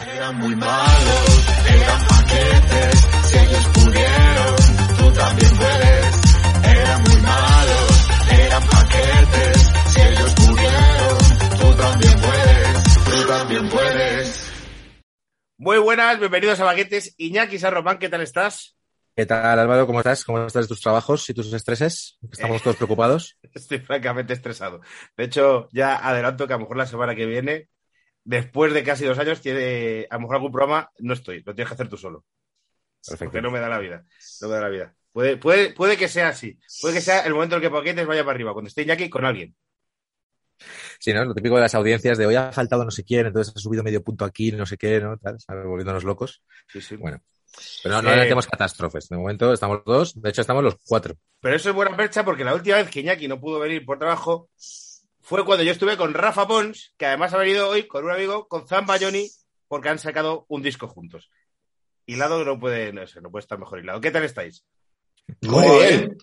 Eran muy malos, eran paquetes, si ellos pudieron, tú también puedes. Eran muy malos, eran paquetes, si ellos pudieron, tú también puedes, tú también puedes. Muy buenas, bienvenidos a Baguetes. Iñaki Sarromán, ¿qué tal estás? ¿Qué tal, Álvaro? ¿Cómo estás? ¿Cómo estás de tus trabajos y tus estreses? Estamos todos preocupados. Estoy francamente estresado. De hecho, ya adelanto que a lo mejor la semana que viene, después de casi dos años, tiene, a lo mejor algún programa no estoy, lo tienes que hacer tú solo. Perfecto. Porque no me da la vida. No me da la vida. Puede, puede, puede que sea así. Puede que sea el momento en el que Paquetes vaya para arriba, cuando esté Iñaki con alguien. Sí, ¿no? Lo típico de las audiencias de hoy ha faltado no sé quién, entonces ha subido medio punto aquí, no sé qué, ¿no? Tal, ¿sabes? volviéndonos locos. Sí, sí. Bueno. Pero no, no Eh, tenemos catástrofes. De momento estamos dos, de hecho estamos los cuatro. Pero eso es buena percha porque la última vez que Iñaki no pudo venir por trabajo fue cuando yo estuve con Rafa Pons, que además ha venido hoy con un amigo, con Zamba Johnny, porque han sacado un disco juntos. Hilado no puede, no sé, no puede estar mejor hilado. ¿Qué tal estáis? Muy bien.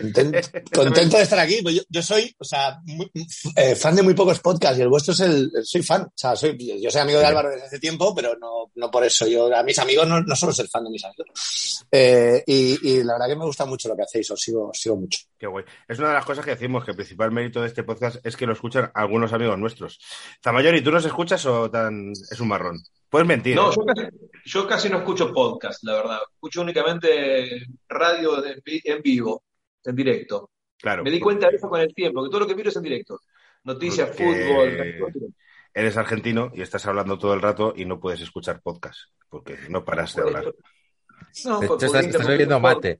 Conten- Contento de estar aquí. Pues yo, yo soy, o sea, muy- eh, fan de muy pocos podcasts y el vuestro es el, el- soy fan. O sea, soy, yo soy amigo de Álvaro desde hace tiempo, pero no, no por eso. Yo a mis amigos no, no solo ser fan de mis amigos. Eh, y, y la verdad que me gusta mucho lo que hacéis. Os sigo, os sigo mucho. Qué guay. Es una de las cosas que decimos que el principal mérito de este podcast es que lo escuchan algunos amigos nuestros. Zamayori, ¿tú nos escuchas o tan es un marrón? Puedes mentir. No, ¿eh? yo casi, yo casi no escucho podcast, la verdad. Escucho únicamente radio de- en vivo, en directo. Claro. Me di cuenta de eso con el tiempo, que todo lo que miro es en directo. Noticias, Porque- fútbol. Eres argentino y estás hablando todo el rato y no puedes escuchar podcast porque no paras de hablar. No, De hecho, estás, estás bebiendo mate.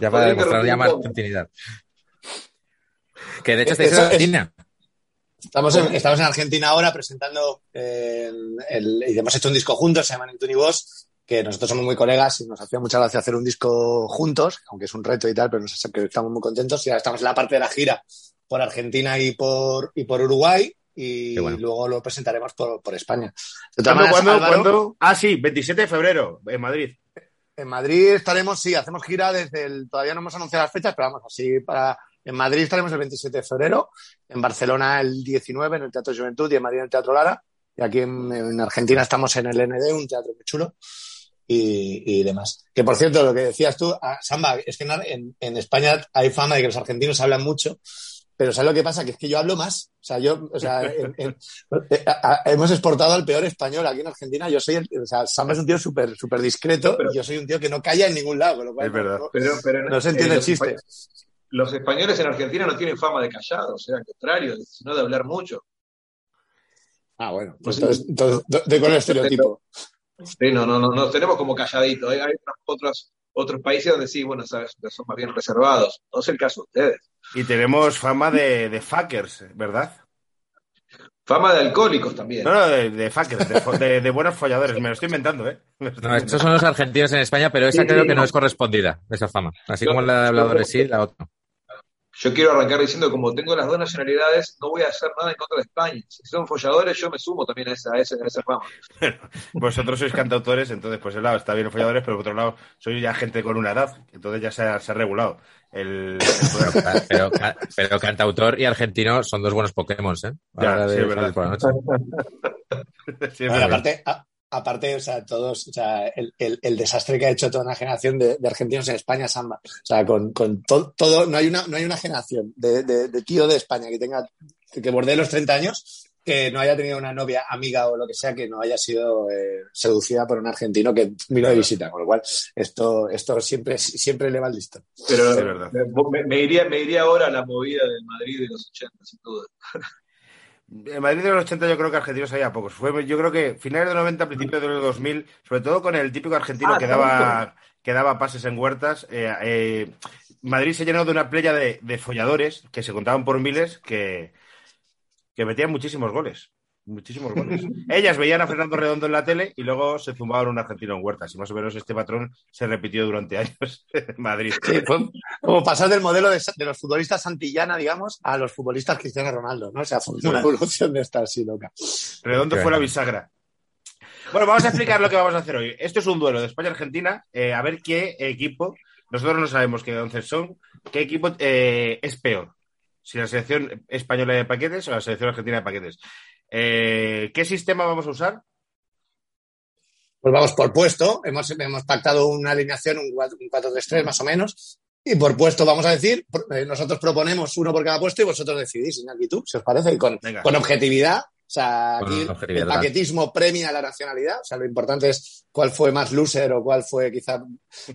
Ya para demostrar ya más continuidad. Que de hecho estáis en Argentina. Estamos en, estamos en Argentina ahora presentando eh, el, y hemos hecho un disco juntos, se llama Neptune y Vos, que nosotros somos muy colegas y nos hacía mucha gracia hacer un disco juntos, aunque es un reto y tal, pero nos hace que estamos muy contentos y ahora estamos en la parte de la gira por Argentina y por, y por Uruguay y bueno. luego lo presentaremos por, por España. ¿Cuándo, maneras, cuándo, Álvaro, cuándo? Ah, sí, 27 de febrero en Madrid. En Madrid estaremos, sí, hacemos gira desde el, todavía no hemos anunciado las fechas, pero vamos, así para, en Madrid estaremos el 27 de febrero, en Barcelona el 19 en el Teatro Juventud y en Madrid en el Teatro Lara. Y aquí en, en Argentina estamos en el ND, un teatro muy chulo y, y demás. Que por cierto, lo que decías tú, ah, Samba, es que en, en- España hay fama de que los argentinos hablan mucho, pero ¿sabes lo que pasa? Que es que yo hablo más. O sea, yo, o sea, en- en- eh, a- a- hemos exportado al peor español aquí en Argentina. Yo soy, el, o sea, Samba es un tío súper, súper discreto y yo soy un tío que no calla en ningún lado, con lo cual Es verdad. no- Pero, pero no se entiende eh, el los chiste. Los españoles en Argentina no tienen fama de callados, o sea, al contrario, sino de hablar mucho. Ah, bueno, pues entonces, entonces do- doy con el estereotipo. Sí, no, no, no, nos tenemos como calladitos. Hay, hay otros, otros países donde sí, bueno, sabes, que son más bien reservados. No es el caso de ustedes. Y tenemos fama de, de fuckers, ¿verdad? Fama de alcohólicos también. No, no, de, de fuckers, de, fo- de- de buenos folladores. Me lo estoy inventando, ¿eh? Estoy No, estos son los argentinos en España, pero esa Sí, creo sí, que no no. es correspondida, esa fama. Así Yo- como la de habladores sí, la otra. Yo quiero arrancar diciendo, como tengo las dos nacionalidades, no voy a hacer nada en contra de España. Si son folladores, yo me sumo también a esa, a esa, a esa fama. Vosotros sois cantautores, entonces, pues, el lado está bien los folladores, pero por otro lado, sois ya gente con una edad. Entonces ya se ha, se ha regulado el. Pero, ca- pero cantautor y argentino son dos buenos Pokémon, ¿eh? Ya, sí, es verdad. por la noche. Sí, es Bueno, verdad. aparte, a- aparte, o sea, todos, o sea, el, el- el desastre que ha hecho toda una generación de, de argentinos en España, Samba. O sea, con, con to- todo, no hay una, no hay una generación de, de, de tío de España que tenga, que bordee los 30 años, que no haya tenido una novia, amiga o lo que sea, que no haya sido eh, seducida por un argentino que vino de visita. Con lo cual, esto, esto siempre, siempre le va al listo. Pero Es verdad. me, me iría, me iría ahora a la movida del Madrid de los 80, sin duda. En Madrid de los 80 yo creo que argentinos había pocos. Fue, yo creo que finales de los 90, principios de los 2000, sobre todo con el típico argentino Ah, que, daba, que daba pases en huertas. eh, eh, Madrid se llenó de una playa de, de folladores que se contaban por miles que, que metían muchísimos goles. Muchísimos goles. Ellas veían a Fernando Redondo en la tele y luego se zumbaban un argentino en huertas. Y más o menos este patrón se repitió durante años en Madrid. Sí, fue como pasar del modelo de, de los futbolistas Santillana, digamos, a los futbolistas Cristiano Ronaldo, ¿no? O sea, fue una evolución de esta así loca. Redondo fue la bisagra. Bueno, vamos a explicar lo que vamos a hacer hoy. Esto es un duelo de España-Argentina. eh, a ver qué equipo, nosotros no sabemos qué once son, qué equipo eh, es peor. Si la selección española de paquetes o la selección argentina de paquetes. Eh, ¿Qué sistema vamos a usar? Pues vamos por puesto. Hemos, hemos pactado una alineación, un 4-3-3 más o menos. Y por puesto, vamos a decir, eh, nosotros proponemos uno por cada puesto y vosotros decidís, Iñaki, tú, si os parece, y con, objetividad. O sea, aquí el paquetismo premia la nacionalidad. O sea, lo importante es cuál fue más loser o cuál fue quizá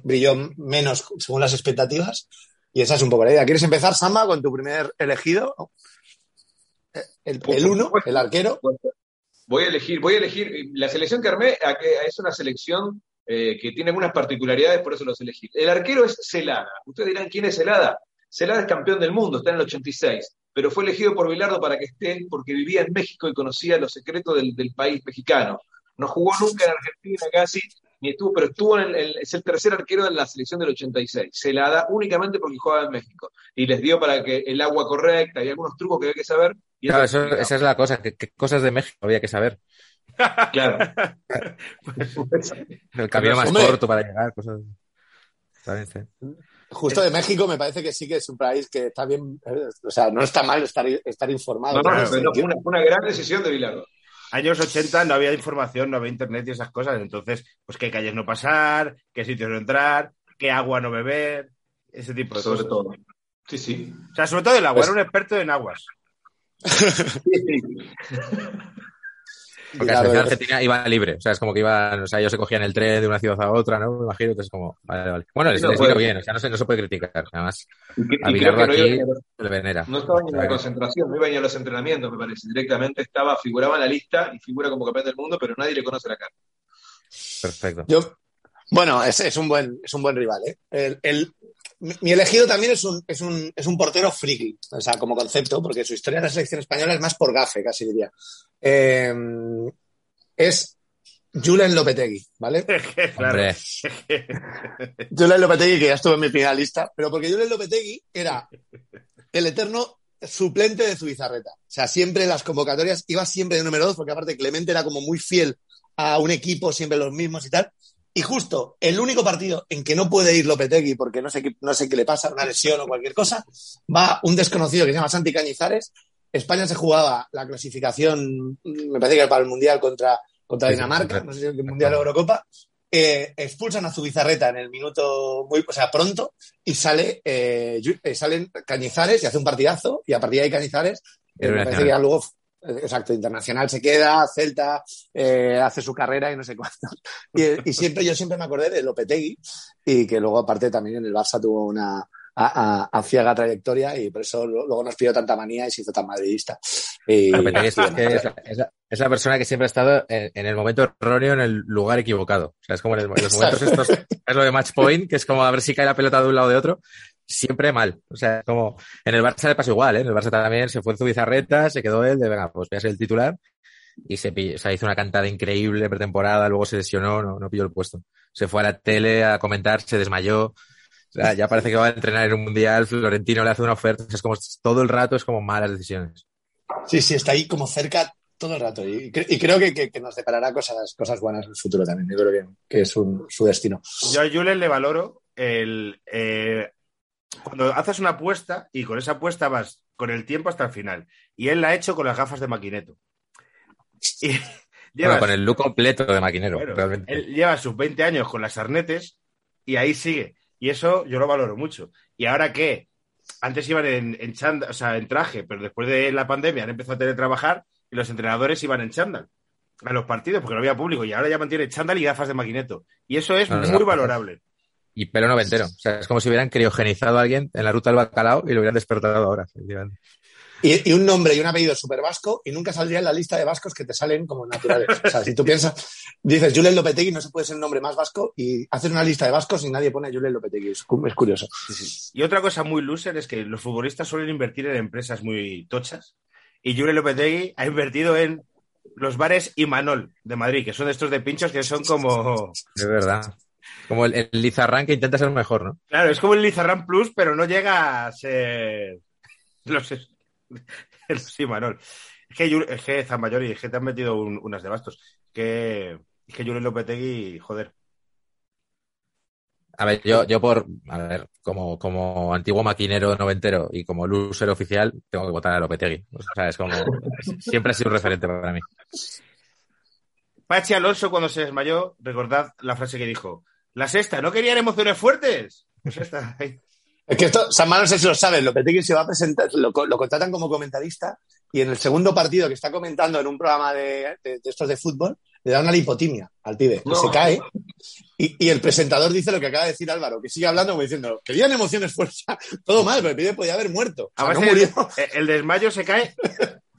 brilló menos según las expectativas. Y esa es un poco la idea. ¿Quieres empezar, Samba, con tu primer elegido? El, el uno, el arquero. Voy a elegir, voy a elegir, la selección que armé es una selección eh, que tiene algunas particularidades, por eso los elegí. El arquero es Celada. Ustedes dirán, ¿quién es Celada? Celada es campeón del mundo, está en el 86, pero fue elegido por Bilardo para que esté porque vivía en México y conocía los secretos del, del país mexicano. No jugó nunca en Argentina casi, ni estuvo, pero estuvo en el, es el tercer arquero de la selección del 86. Se la da únicamente porque jugaba en México. Y les dio para que el agua correcta y algunos trucos que había que saber. Y Claro, eso- esa es la cosa. ¿Qué, qué cosas de México había que saber? Claro. El camino más Hombre. corto para llegar, cosas. Justo de México me parece que sí que es un país que está bien, eh, o sea, no está mal estar, estar informado. No, no, no, fue una, gran decisión de Bilardo. Años 80 no había información, no había internet y esas cosas. Entonces, pues qué calles no pasar, qué sitios no entrar, qué agua no beber, ese tipo de Sobre cosas. todo. Sí, sí. O sea, sobre todo el agua, Pues- era un experto en aguas. Porque la selección argentina iba libre. O sea, es como que iban, o sea, ellos se cogían el tren de una ciudad a otra, ¿no? Me imagino. Entonces, como, vale, vale. Bueno, les, no, les vino bien. O sea, no se, no se puede criticar. Además, Y, a y creo que no, aquí iba ni a- se le venera. no estaba ni en la concentración, no iba ni a los entrenamientos, me parece. Directamente estaba, figuraba en la lista y figura como campeón del mundo, pero nadie le conoce la cara. Perfecto. Yo, bueno, es, es un buen, es un buen rival, ¿eh? El, el- mi, mi elegido también es un, es un, es un portero friki, o sea, como concepto, porque su historia en la selección española es más por gafe, casi diría. Eh, es Julen Lopetegui, ¿vale? Claro. Julen Lopetegui, que ya estuvo en mi primera lista, pero porque Julen Lopetegui era el eterno suplente de Zubizarreta. O sea, siempre en las convocatorias iba siempre de número dos, porque aparte Clemente era como muy fiel a un equipo, siempre los mismos y tal. Y justo el único partido en que no puede ir Lopetegui porque no sé qué, no sé qué le pasa, una lesión o cualquier cosa, va un desconocido que se llama Santi Cañizares. España se jugaba la clasificación, me parece que para el Mundial contra, contra Sí, Dinamarca, no sé si el Mundial o Eurocopa. Eh, expulsan a Zubizarreta en el minuto muy, o sea, pronto, y sale, eh, eh, salen Cañizares y hace un partidazo, y a partir de ahí Cañizares, eh, me parece que ya luego, exacto, internacional se queda, Celta, hace su carrera y no sé cuánto. Y, y siempre, yo siempre me acordé de Lopetegui, y que luego aparte también en el Barça tuvo una a, a- a ciega trayectoria y por eso luego nos pidió tanta manía y se hizo tan madridista. Y, es, es es la, la- es la persona que siempre ha estado en, en el momento erróneo, en el lugar equivocado. O sea, es como en, el- en los momentos estos, es lo de match point, que es como a ver si cae la pelota de un lado o de otro, siempre mal. O sea, como en el Barça le pasó igual, ¿eh? En el Barça también se fue en Zubizarreta, se quedó él de, venga, pues voy a ser el titular. Y se pilló- o sea, hizo una cantada increíble pretemporada, luego se lesionó, no, no pilló el puesto. Se fue a la tele a comentar, se desmayó. Sea, ya parece que va a entrenar en un mundial, Florentino le hace una oferta, es como todo el rato es como malas decisiones. Sí, sí, está ahí como cerca todo el rato. Y, cre- y creo que, que- que nos deparará cosas, cosas buenas en el futuro también. Yo creo que, que es un- su destino. Yo a Julen le valoro el. eh, cuando haces una apuesta y con esa apuesta vas con el tiempo hasta el final. Y él la ha hecho con las gafas de maquinero. Y Bueno, llevas- con el look completo de maquinero, Bueno, realmente. Él lleva sus 20 años con las arnetes y ahí sigue. Y eso yo lo valoro mucho. ¿Y ahora qué? Antes iban en, en chanda- o sea, en traje, pero después de la pandemia han empezado a teletrabajar y los entrenadores iban en chándal a los partidos porque no había público y ahora ya mantiene chándal y gafas de maquineto. Y eso es No, no, muy no. valorable. Y pelo noventero. O sea, es como si hubieran criogenizado a alguien en la ruta del bacalao y lo hubieran despertado ahora. Y, y un nombre y un apellido súper vasco y nunca saldría en la lista de vascos que te salen como naturales. O sea, si tú piensas, dices Julen Lopetegui no se puede ser el nombre más vasco y haces una lista de vascos y nadie pone Julen Lopetegui. Es, cu- es curioso. Y otra cosa muy loser es que los futbolistas suelen invertir en empresas muy tochas y Jure Lopetegui ha invertido en los bares Imanol de Madrid, que son de estos de pinchos que son como. Es verdad. Como el, el Lizarrán que intenta ser mejor, ¿no? Claro, es como el Lizarran Plus, pero no llega a ser. Los, los Imanol. Es que, es que Zambayori, es que te han metido un- unas de bastos. Es que, es que Julen Lopetegui, joder. A ver, yo, yo por, a ver, como, como antiguo maquinero noventero y como loser oficial, tengo que votar a Lopetegui. O sea, es como, siempre ha sido un referente para mí. Pachi Alonso, cuando se desmayó, recordad la frase que dijo: La sexta, ¿no querían emociones fuertes? Pues esta, ahí. Es que esto, San Manuel no sé si lo sabes, Lopetegui se va a presentar, lo, co- lo contratan como comentarista y en el segundo partido que está comentando en un programa de, de- de estos de fútbol, le da una lipotimia al pibe se cae. Y, y el presentador dice lo que acaba de decir Álvaro, que sigue hablando como diciendo, querían emociones fuertes, todo mal, pero el pibe podía haber muerto. O sea, Además, no el, murió. el- el desmayo se cae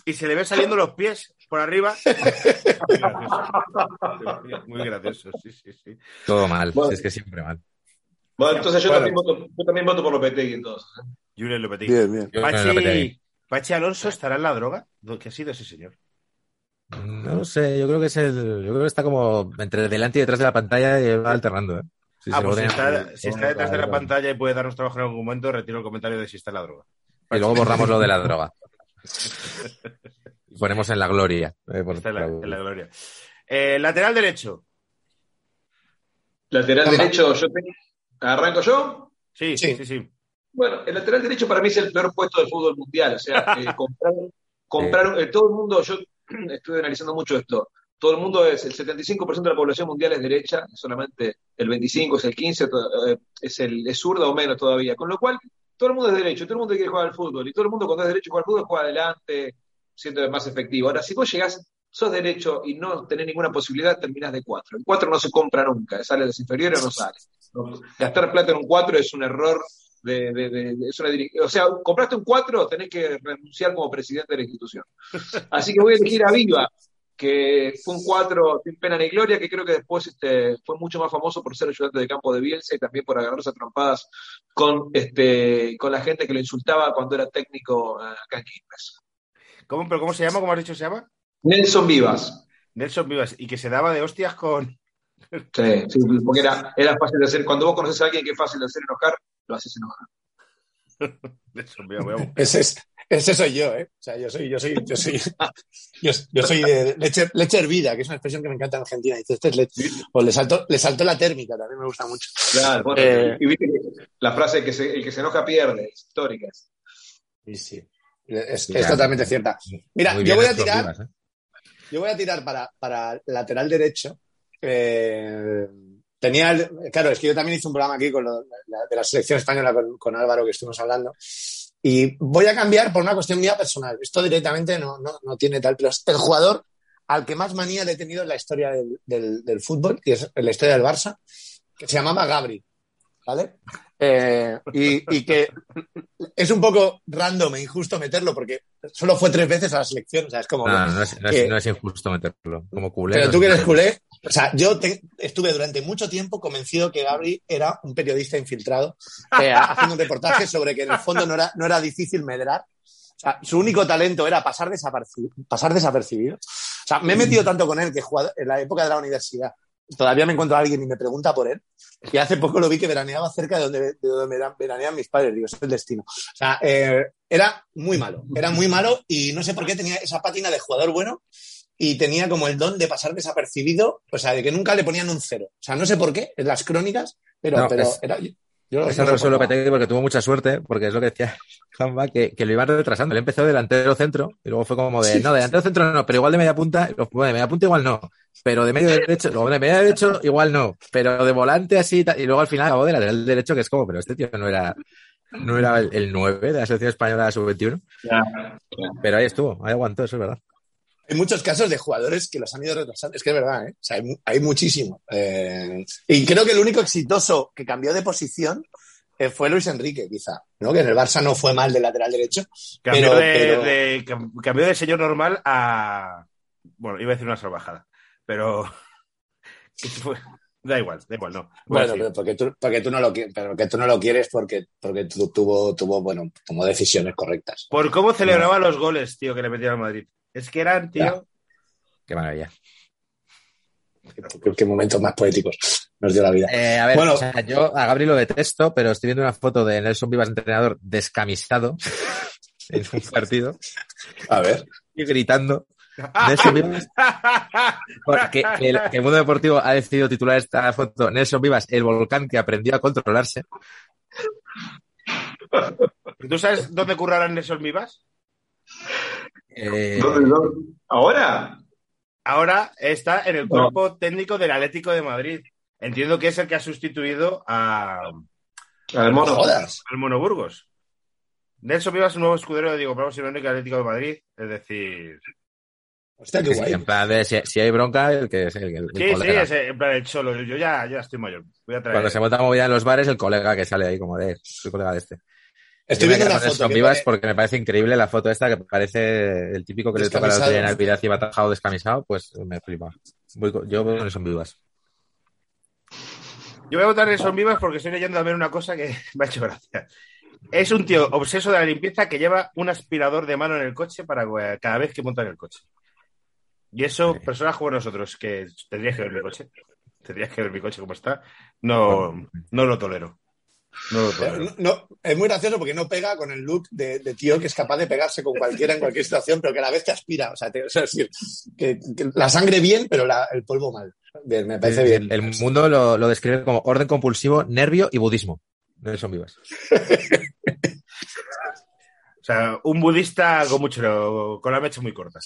y se le ven saliendo los pies por arriba. Muy gracioso, Muy gracioso, sí, sí, sí. Todo mal. Bueno. es que siempre mal. Bueno, entonces yo, Bueno. también voto, yo también voto por Lopetegui, entonces. Julen Lopetegui. Bien, Lopetegui. Pachi, Pachi Alonso estará en la droga. ¿Qué ha sido ese señor? No lo sé, yo creo que es el, yo creo que está como entre delante y detrás de la pantalla y va alternando, ¿eh? Si ah, se pues si está, si está detrás de la pantalla y puede darnos trabajo en algún momento, retiro el comentario de si está en la droga. Y luego borramos lo de la droga. Y ponemos en la gloria. eh, por- Está en la, en la gloria. Eh, lateral derecho. Lateral derecho, yo tengo- ¿Arranco yo? Sí, Sí. sí, sí. Bueno, el lateral derecho para mí es el peor puesto del fútbol mundial. O sea, eh, comprar, comprar eh, todo el mundo, yo estuve analizando mucho esto. Todo el mundo es, el 75% de la población mundial es derecha, solamente el 25 es el 15, to- eh, es el es zurda o menos todavía. Con lo cual, todo el mundo es derecho, todo el mundo quiere jugar al fútbol, y todo el mundo cuando es derecho juega al fútbol juega adelante, siendo más efectivo. Ahora, si vos llegás, sos derecho y no tenés ninguna posibilidad, terminás de cuatro. El cuatro no se compra nunca, sale de los inferiores o no sale. Gastar plata en un 4 es un error de, de- de- de- es o sea, compraste un 4, tenés que renunciar como presidente de la institución. Así que voy a elegir a Viva, que fue un 4 sin pena ni gloria, que creo que después este, fue mucho más famoso por ser ayudante de campo de Bielsa y también por agarrarse a trompadas con, este, con la gente que lo insultaba cuando era técnico eh, acá en Quilmes. ¿Cómo, pero ¿Cómo se llama? ¿Cómo has dicho se llama? Nelson Vivas. Nelson Vivas. Y que se daba de hostias con. Sí, sí, porque era, era fácil de hacer. Cuando vos conoces a alguien que es fácil de hacer enojar, lo haces enojar. Nelson Vivas, voy a buscar. Ese, es, ese soy yo, ¿eh? O sea, yo soy, yo soy, yo soy, yo, yo soy de leche, leche hervida, que es una expresión que me encanta en Argentina. Dice, este es leche. O le saltó, le saltó la térmica, también me gusta mucho. Claro, bueno, Eh. y viste que la frase que se, el que se enoja pierde, es histórica. Sí, sí. Es, Sí, es claro. totalmente cierta. Mira, yo voy a tirar, Vivas, ¿eh? Yo voy a tirar para, para lateral derecho. Eh, tenía, claro, es que yo también hice un programa aquí con la- de la selección española con, Álvaro que estuvimos hablando. Y voy a cambiar por una cuestión mía personal. Esto directamente no, no, no tiene tal, pero es el jugador al que más manía le he tenido en la historia del, del- del fútbol, y es en la historia del Barça, que se llamaba Gabri. ¿Vale? Eh, y, y que es un poco random e injusto meterlo porque solo fue tres veces a la selección. O sea, es como. No, no es, no es- que- no es injusto meterlo. Como culé. pero tú es que eres culé, o sea, yo te- estuve durante mucho tiempo convencido que Gabri era un periodista infiltrado eh, haciendo un reportaje sobre que en el fondo no era, no era difícil medrar. O sea, su único talento era pasar desapercibido, pasar desapercibido. O sea, me he metido tanto con él que he jugado en la época de la universidad. Todavía me encuentro a alguien y me pregunta por él. Y hace poco lo vi que veraneaba cerca de donde, de donde vera- veranean mis padres. Digo, es el destino. O sea, eh, era muy malo. Era muy malo y no sé por qué tenía esa pátina de jugador bueno y tenía como el don de pasar desapercibido, o sea, de que nunca le ponían un cero. O sea, no sé por qué, en las crónicas, pero, No, pero es- era. Yo Es no el resuelo soportaba. Lopetegui porque tuvo mucha suerte, porque es lo que decía Juanma, que, que lo iban retrasando. Él empezó delantero centro y luego fue como de, no, delantero centro no, pero igual de media punta, bueno, de media punta igual no, pero de medio derecho, luego de medio derecho igual no, pero de volante así, y luego al final acabó de lateral derecho, que es como, pero este tío no era, no era el, el 9 de la selección española sub-21, pero ahí estuvo, ahí aguantó, eso es verdad. Hay muchos casos de jugadores que los han ido retrasando. Es que es verdad, ¿eh? O sea, hay, mu- hay muchísimo. Eh, y creo que el único exitoso que cambió de posición eh, fue Luis Enrique, quizá, ¿no? Que en el Barça no fue mal de lateral derecho. Cambió, Pero- de, pero- de- cam- cambió de señor normal a. Bueno, iba a decir una salvajada, pero. Da igual, da igual, no. Bueno, pero porque tú, porque tú no lo quieres, pero que tú no lo quieres porque, porque tu- tuvo, tuvo, bueno, tomó decisiones correctas. Por cómo celebraba los goles, tío, que le metieron al Madrid. Es que eran, tío. Qué maravilla. Qué, qué momentos más poéticos nos dio la vida. Eh, a ver, Bueno. o sea, yo a Gabri lo detesto, pero estoy viendo una foto de Nelson Vivas, entrenador, descamisado en un partido A ver. y gritando. Nelson Vivas, porque el, que el mundo deportivo ha decidido titular esta foto Nelson Vivas, el volcán que aprendió a controlarse. ¿Tú sabes dónde currarán Nelson Vivas? Eh, ¿Dónde, dónde? ¿Ahora? Ahora está en el cuerpo técnico del Atlético de Madrid. Entiendo que es el que ha sustituido a, Al No mono. jodas. al Mono Burgos. Nelson Vivas es un nuevo escudero de Diego Bravo Simeone que Atlético de Madrid. Es decir, Hostia, qué sí, guay. en plan de si, si hay bronca, el que es el, el sí, sí, colega. es en plan el cholo. Yo ya, ya estoy mayor. Voy a traer. Cuando se monta movida en los bares, el colega que sale ahí como de, soy colega de este. Estoy viendo una foto. Vivas porque me parece increíble la foto esta que parece el típico que le toca la lotería en Alpiraz y va tajado descamisado, pues me flipa. Voy con- yo voy con Nelson Vivas. Yo voy a votar a Nelson Vivas porque estoy leyendo también una cosa que me ha hecho gracia. Es un tío obseso de la limpieza que lleva un aspirador de mano en el coche para eh, cada vez que monta en el coche. Y eso, Sí. personas como nosotros, que tendrías que ver mi coche, tendrías que ver mi coche como está, no, no lo tolero. No lo Eh, no, no, es muy gracioso porque no pega con el look de, de tío que es capaz de pegarse con cualquiera en cualquier situación, pero que a la vez te aspira. O sea, te- o sea, es decir, que, que la sangre bien, pero la- el polvo mal. Bien, me parece bien. El, el mundo lo, lo describe como orden compulsivo, nervio y budismo. Nelson Vivas. O sea, un budista con mucho, con la mecha muy corta.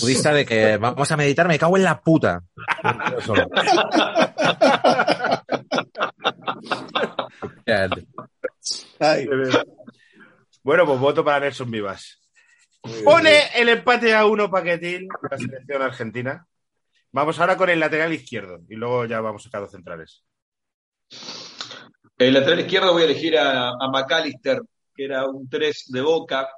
Budista de que vamos a meditar, me cago en la puta. Ay, Bueno, pues voto para Nelson Vivas. Pone el empate a uno paquetín la selección argentina. Vamos ahora con el lateral izquierdo y luego ya vamos a los centrales. El lateral izquierdo voy a elegir a, a McAllister, que era un 3 de Boca,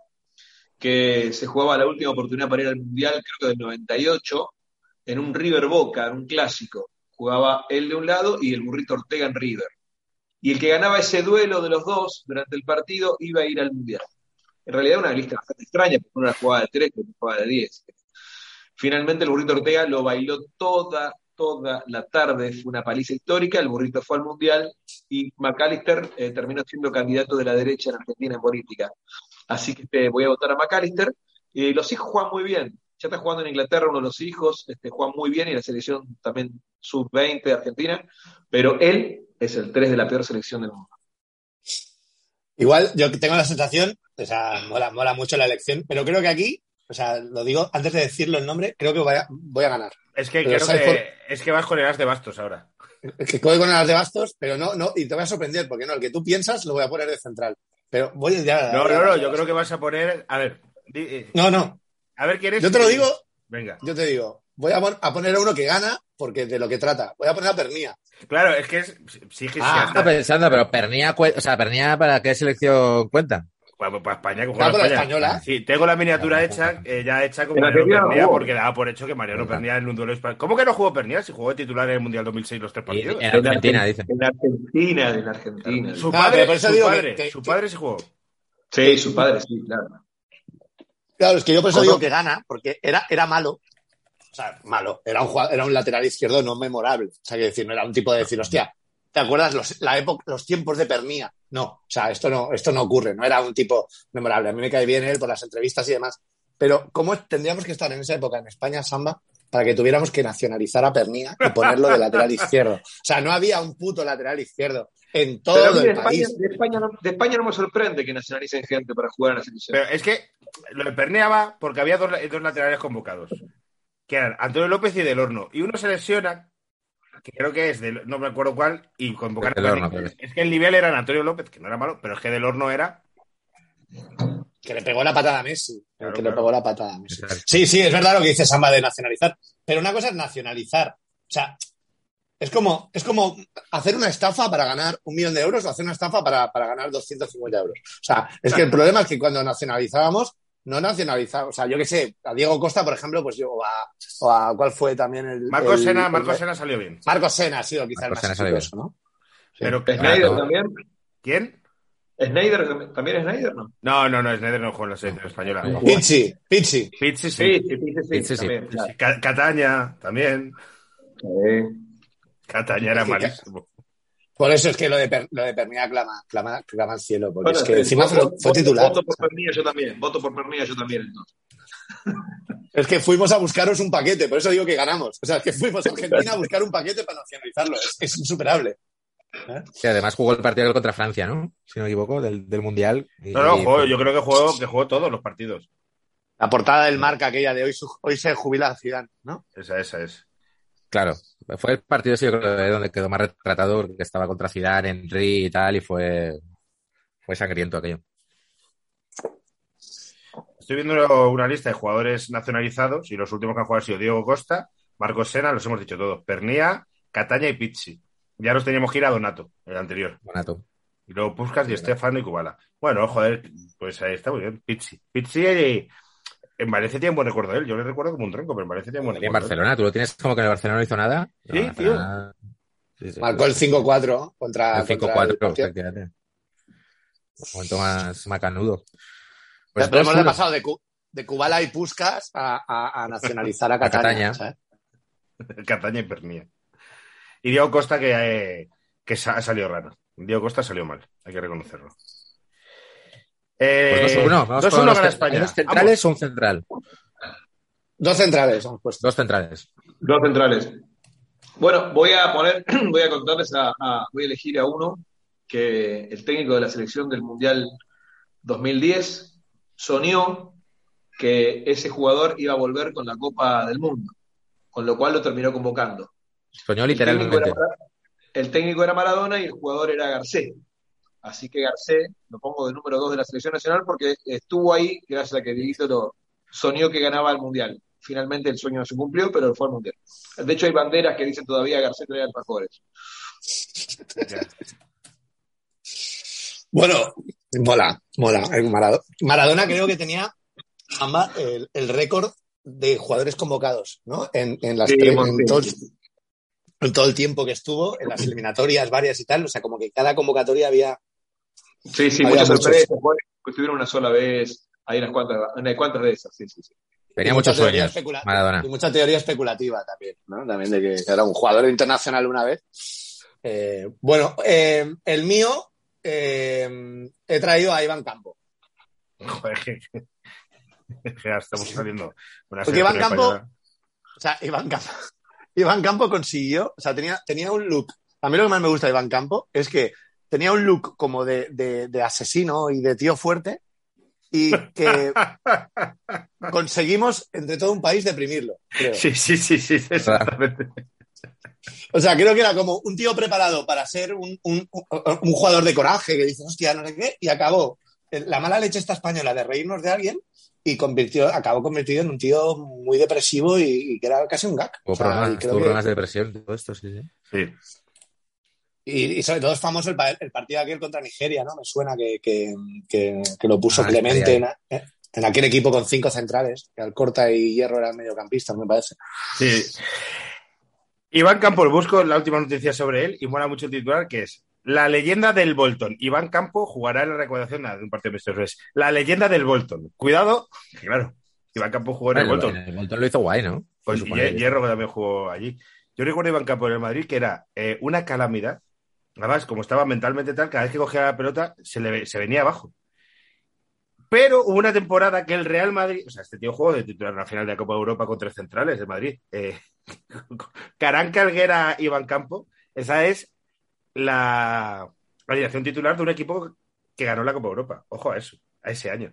que se jugaba la última oportunidad para ir al Mundial, creo que del 98, en un River Boca, en un clásico. Jugaba él de un lado y el burrito Ortega en River. Y el que ganaba ese duelo de los dos durante el partido iba a ir al Mundial. En realidad una lista bastante extraña, porque uno era jugaba de 3 y otro jugaba de 10. Finalmente el burrito Ortega lo bailó toda, toda la tarde. Fue una paliza histórica. El burrito fue al Mundial y McAllister eh, terminó siendo candidato de la derecha en Argentina en política. Así que este, voy a votar a McAllister. Eh, los hijos juegan muy bien. Ya está jugando en Inglaterra uno de los hijos, este, juegan muy bien y la selección también sub-20 de Argentina, pero él es el 3 de la peor selección del mundo. Igual yo tengo la sensación, o sea, mola, mola mucho la elección, pero creo que aquí, o sea, lo digo antes de decirlo el nombre, creo que voy a, voy a ganar. Es que Pero creo ¿sabes que es que vas con el as de bastos ahora. Es que voy con las de bastos, pero no, no, y te voy a sorprender, porque no, el que tú piensas lo voy a poner de central. Pero voy ya. No, no, no, yo creo que vas a poner. A ver, di- eh, No, no, a ver quién es. yo te lo digo, Venga. yo te digo, voy a, pon- a poner a uno que gana, porque de lo que trata. Voy a poner a Pernía. Claro, es que es. Sí, que Ah, está. Pensando, pero Pernía, o sea, Pernía para qué selección cuenta. Para, para España, como España. española. Sí, tengo la miniatura hecha, eh, ya hecha con Mariano Pernía, jugó. porque daba por hecho que Mariano. Pernía en un duelo español. ¿Cómo que no jugó Pernía? Si jugó de titular en el Mundial 2006 los tres Y- partidos. en Argentina, dicen. En Argentina, en Argentina. Su Ah, padre, su padre, que- su que- padre sí jugó. Sí, su padre, sí, claro. Claro, es que yo por eso digo que gana, porque era, era malo. O sea, malo. Era un, jugador- era un lateral izquierdo no memorable. O sea, que decir, no era un tipo de decir, hostia, ¿te acuerdas los, la época, los tiempos de Pernía? No, o sea, esto no, esto no ocurre, no era un tipo memorable. A mí me cae bien él por las entrevistas y demás. Pero, ¿cómo tendríamos que estar en esa época en España, Samba, para que tuviéramos que nacionalizar a Pernía y ponerlo de lateral izquierdo? O sea, no había un puto lateral izquierdo en Pero todo mí de el España, país. de, España no, de España no me sorprende que nacionalicen gente para jugar en la selección. Pero es que lo va porque había dos, dos laterales convocados, que eran Antonio López y Del Horno. Y uno se lesiona, que creo que es, del- no me acuerdo cuál, y convocar a Del Horno, Es que el nivel era Antonio López, que no era malo, pero es que Del Horno era. Que le pegó la patada a Messi. Claro, que claro. le pegó la patada a Messi. Exacto. Sí, sí, es verdad lo que dice Samba de nacionalizar. Pero una cosa es nacionalizar. O sea, es como, es como hacer una estafa para ganar un millón de euros o hacer una estafa para, para ganar 250 euros. O sea, es que el problema es que cuando nacionalizábamos, no nacionalizábamos. O sea, yo qué sé, a Diego Costa, por ejemplo, pues yo, o a, o a ¿cuál fue también el. Marcos el- Sena, el- Marcos Sena salió bien. Marcos Sena ha sido quizá Marcos el Sena más exitoso, ¿no? Pero Snyder claro. también. ¿quién? Snyder, ¿también es Snyder, no? No, no, no, Snyder no juega en la selección española. No. Pizzi, Pizzi. Pizzi sí. Sí, sí, sí, sí, Sí, sí. Cataña también. Sí. Cataña era Es que- malísimo. Por eso es que lo de, Per- lo de Pernilla clama, clama, clama al cielo, porque Bueno, es que sí, encima voto- fue, voto- titular. Voto por Pernilla yo también, voto por Pernilla yo también. entonces. Es que fuimos a buscaros un paquete, por eso digo que ganamos. O sea, es que fuimos a Argentina a buscar un paquete para nacionalizarlo. Es, es insuperable. Sí, además jugó el partido contra Francia, ¿no? Si no me equivoco, del, del Mundial. Y- No, no, y- jugó- yo creo que jugó, que jugó todos los partidos. La portada del marca aquella de hoy, su- hoy se jubila Zidane, ¿no? Esa, esa es. Claro, fue el partido, sí, yo creo, de donde quedó más retratado, porque estaba contra Zidane, Henry y tal, y fue, fue sangriento aquello. Estoy viendo una lista de jugadores nacionalizados y los últimos que han jugado han sido Diego Costa, Marcos Sena, los hemos dicho todos, Pernía, Cataña y Pizzi. Ya los teníamos que ir a Donato, el anterior. Bonato. Y luego Puskas y Estefano y Kubala. Bueno, joder, pues ahí está muy bien. Pizzi. Pizzi en Valencia tiene buen recuerdo de él. Yo le recuerdo como un tronco, pero en Valencia tiene buen Y en recuerdo. él. Barcelona, tú lo tienes como que en el Barcelona no hizo nada. Sí, No, en tío. Sí, sí. Marcó el 5-4 contra, El contra 5-4, el partido. efectivamente. Un momento más macanudo. Pues Pero hemos 2-1. pasado de, Cu- de Kubala y Puskas a, a- a nacionalizar a Cataña. Cataña. ¿sabes? Cataña y Pernía. Y Diego Costa que, eh, que sa- ha salido raro. Diego Costa salió mal, hay que reconocerlo. Eh, Pues 2-1. Vamos 2-1 con los gana cen- España. ¿Dos centrales o un central? Dos centrales puesto. Dos centrales. Dos centrales. Bueno, voy a poner, voy a contarles a, a- voy a elegir a uno que el técnico de la selección del Mundial 2010 soñó que ese jugador iba a volver con la Copa del Mundo, con lo cual lo terminó convocando. Soñó El técnico, literalmente. era, el técnico era Maradona y el jugador era Garcés. Así que Garcés lo pongo de número dos de la selección nacional porque estuvo ahí gracias a que Dieguito lo soñó que ganaba el Mundial. Finalmente el sueño no se cumplió, pero fue al Mundial. De hecho hay banderas que dicen todavía Garcés trae alfajores. Bueno, mola, mola. Maradona creo que tenía el, el récord de jugadores convocados, ¿no? En, en las Sí, tres- todo, en todo el tiempo que estuvo, en las eliminatorias varias y tal. O sea, como que cada convocatoria había. Sí, sí, muchas sorpresas. que estuvieron una sola vez. Hay unas cuantas, unas cuantas de esas, sí, sí, sí. Tenía y muchos sueños, Maradona. Y mucha teoría especulativa también, ¿no? También de que era un jugador internacional una vez. Eh, bueno, eh, el mío eh, he traído a Iván Campo. Estamos saliendo. Una Porque Iván Campo- española. O sea, Iván Campo, Iván Campo consiguió, o sea, tenía, tenía un look. A mí lo que más me gusta de Iván Campo es que tenía un look como de, de- de asesino y de tío fuerte y que conseguimos entre todo un país deprimirlo, creo. Sí, sí, sí, sí, exactamente. O sea, creo que era como un tío preparado para ser un, un- un- un jugador de coraje que dice, hostia, no sé qué, y acabó la mala leche esta española de reírnos de alguien y convirtió, acabó convertido en un tío muy depresivo y, y que era casi un gag. Hubo O sea, problemas, y creo tuvo que- problemas de depresión, todo esto, sí, sí. Sí. Y, y sobre todo es famoso el, el partido aquel contra Nigeria, ¿no? Me suena que, que, que- que lo puso Ah, Clemente en, en aquel equipo con cinco centrales, que Alcorta y Hierro eran mediocampistas, me parece. Sí. Iván Campos, busco la última noticia sobre él y mola mucho el titular que es La leyenda del Bolton. Iván Campo jugará en la recaudación de un partido de. La leyenda del Bolton. Cuidado, que claro, Iván Campo jugó en el Bolton. el Bolton lo hizo guay, ¿no? Pues Hierro que también jugó allí. Yo recuerdo a Iván Campo en el Madrid que era eh, una calamidad. Además, como estaba mentalmente tal, cada vez que cogía la pelota se, le, se venía abajo. Pero hubo una temporada que el Real Madrid, o sea, este tío jugó de titular en la final de la Copa de Europa con tres centrales de Madrid. Eh, Caranca, Alguera, Iván Campo. Esa es la, la dirección titular de un equipo que ganó la Copa de Europa. Ojo a eso, a ese año.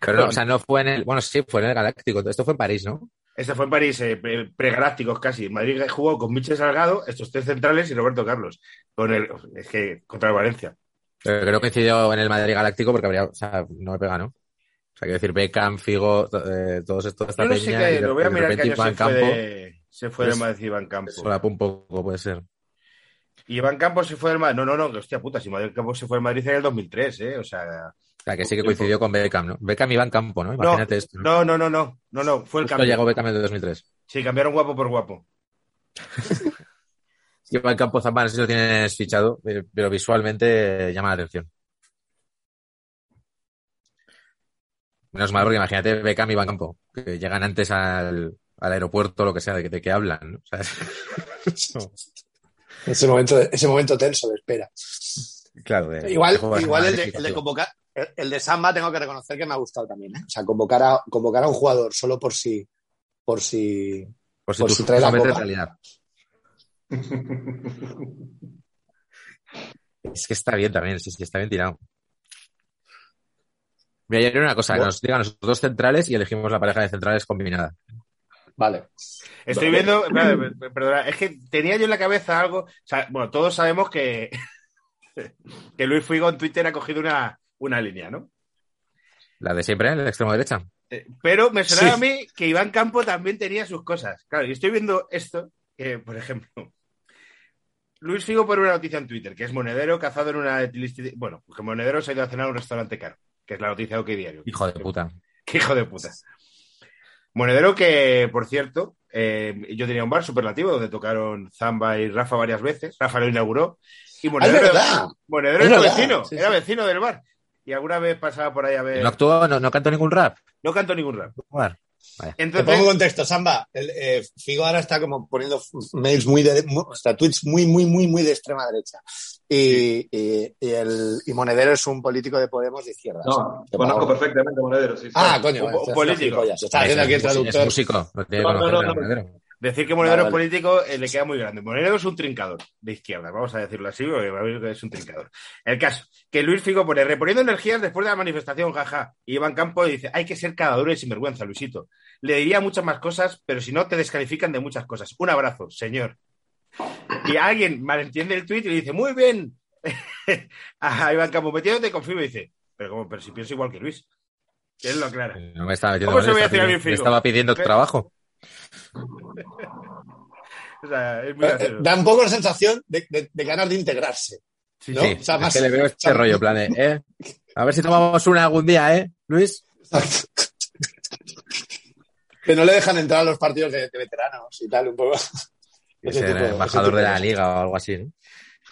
Pero no, o sea, no fue en el. Bueno, sí, fue en el Galáctico. Esto fue en París, ¿no? Este fue en París, eh, pre- pregalácticos casi. Madrid jugó con Michel Salgado, estos tres centrales y Roberto Carlos. Con el, es que contra el Valencia. Pero creo que coincidió en el Madrid Galáctico porque habría. O sea, no me pega, ¿no? O sea, quiero decir, Beckham, Figo, eh, todos estos, esta Yo no sé peña. de- lo voy a mirar que año se Iván fue, Campo de, se fue del Es- Madrid Iván Campos. solapa un poco, puede ser. Y Iván Campos se fue del Madrid. No, no, no, que hostia puta, si Iván Campos se fue del Madrid en el 2003, ¿eh? O sea. O sea, que sí que coincidió con Beckham, ¿no? Beckham y Iván Campo, ¿no? No, Imagínate esto. no, no, no, no, no, no, fue el Justo cambio. llegó Beckham en el 2003. Sí, cambiaron guapo por guapo. Iván Campo Zamba, no sé si lo tienes fichado, pero pero visualmente llama la atención. Menos mal, porque imagínate Beckham y Iván Campo, que llegan antes al, al aeropuerto, lo que sea, de, que- de que hablan. ¿no? O sea, es- Ese momento, ese momento tenso de espera. claro, de- Igual, de igual el, de, el convocar, el, el de Samba tengo que reconocer que me ha gustado también, ¿eh? O sea, convocar a, convocar a un jugador solo por si, por si, Por si por si trae la copa. realidad. Es que está bien también, sí, sí, está bien tirado. Mira, yo una cosa, que nos digan los dos centrales y elegimos la pareja de centrales combinada. vale. Estoy viendo, perdona, es que tenía yo en la cabeza algo, o sea, bueno, todos sabemos que, que Luis Figo en Twitter ha cogido una, una línea, ¿no? La de siempre, el extremo derecha. Eh, Pero me sonaba Sí. a mí que Iván Campo también tenía sus cosas. Claro, y estoy viendo esto, que, por ejemplo, Luis Figo pone una noticia en Twitter, que es Monedero cazado en una Bueno, que Monedero se ha ido a cenar a un restaurante caro, que es la noticia de OK Diario. Hijo de puta. Qué hijo de puta. Monedero que, por cierto, eh, yo tenía un bar superlativo donde tocaron Zamba y Rafa varias veces. Rafa lo inauguró. Y Ah, Monedero, verdad. Monedero Es era vecino, sí, era vecino del bar. Y alguna vez pasaba por ahí a ver. No actuó, no, no cantó ningún rap. No cantó ningún rap. Vaya. Te pongo Entonces, contexto, Samba. El, eh, Figo ahora está como poniendo mails muy de, muy- o sea, tweets muy, muy, muy, muy de extrema derecha. Y, y, y el, y Monedero es un político de Podemos de izquierda. No, conozco perfectamente a Monedero, sí. Ah, coño, Un bueno, político. gilipollas. Está haciendo aquí el es traductor. músico, No, no, no. Decir que Monedero Vale, es político eh, le queda muy grande. Monedero es un trincador de izquierda, vamos a decirlo así, porque es un trincador. El caso, que Luis Figo pone reponiendo energías después de la manifestación, jaja. Y Iván Campo dice, hay que ser cada duro y sinvergüenza, Luisito. Le diría muchas más cosas, pero si no, te descalifican de muchas cosas. Un abrazo, señor. Y alguien malentiende el tuit y le dice, muy bien. a Iván Campo, metiéndote confirma y dice, pero, como, pero si pienso igual que Luis. Que él lo aclara. No me estaba metiendo ¿Cómo se voy a estaba decir a pidiendo- Luis Figo? le estaba pidiendo trabajo. O sea, es muy Eh, gracioso. Da un poco la sensación de, de- de ganas de integrarse. Sí, ¿no? Sí, O sea, es más- que le veo este rollo, plan eh, a ver si tomamos una algún día, ¿eh, Luis? que no le dejan entrar a los partidos de, de veteranos y tal, un poco. Es el embajador de la liga o algo así, ¿no?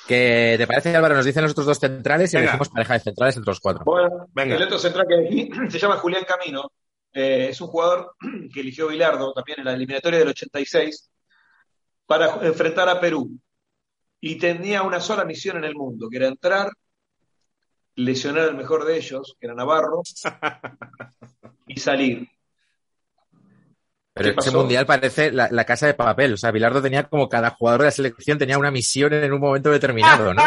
¿Qué te parece, Álvaro? Nos dicen los otros dos centrales y Venga. elegimos pareja de centrales entre los cuatro. Bueno, Venga. el otro central que elegí se llama Julián Camino. Eh, es un jugador que eligió Bilardo también en la eliminatoria del 86 para enfrentar a Perú. Y tenía una sola misión en el mundo, que era entrar, lesionar al mejor de ellos, que era Navarro, y salir. Pero ¿Qué ese mundial parece la, la casa de papel. O sea, Bilardo tenía como cada jugador de la selección tenía una misión en un momento determinado, ¿no?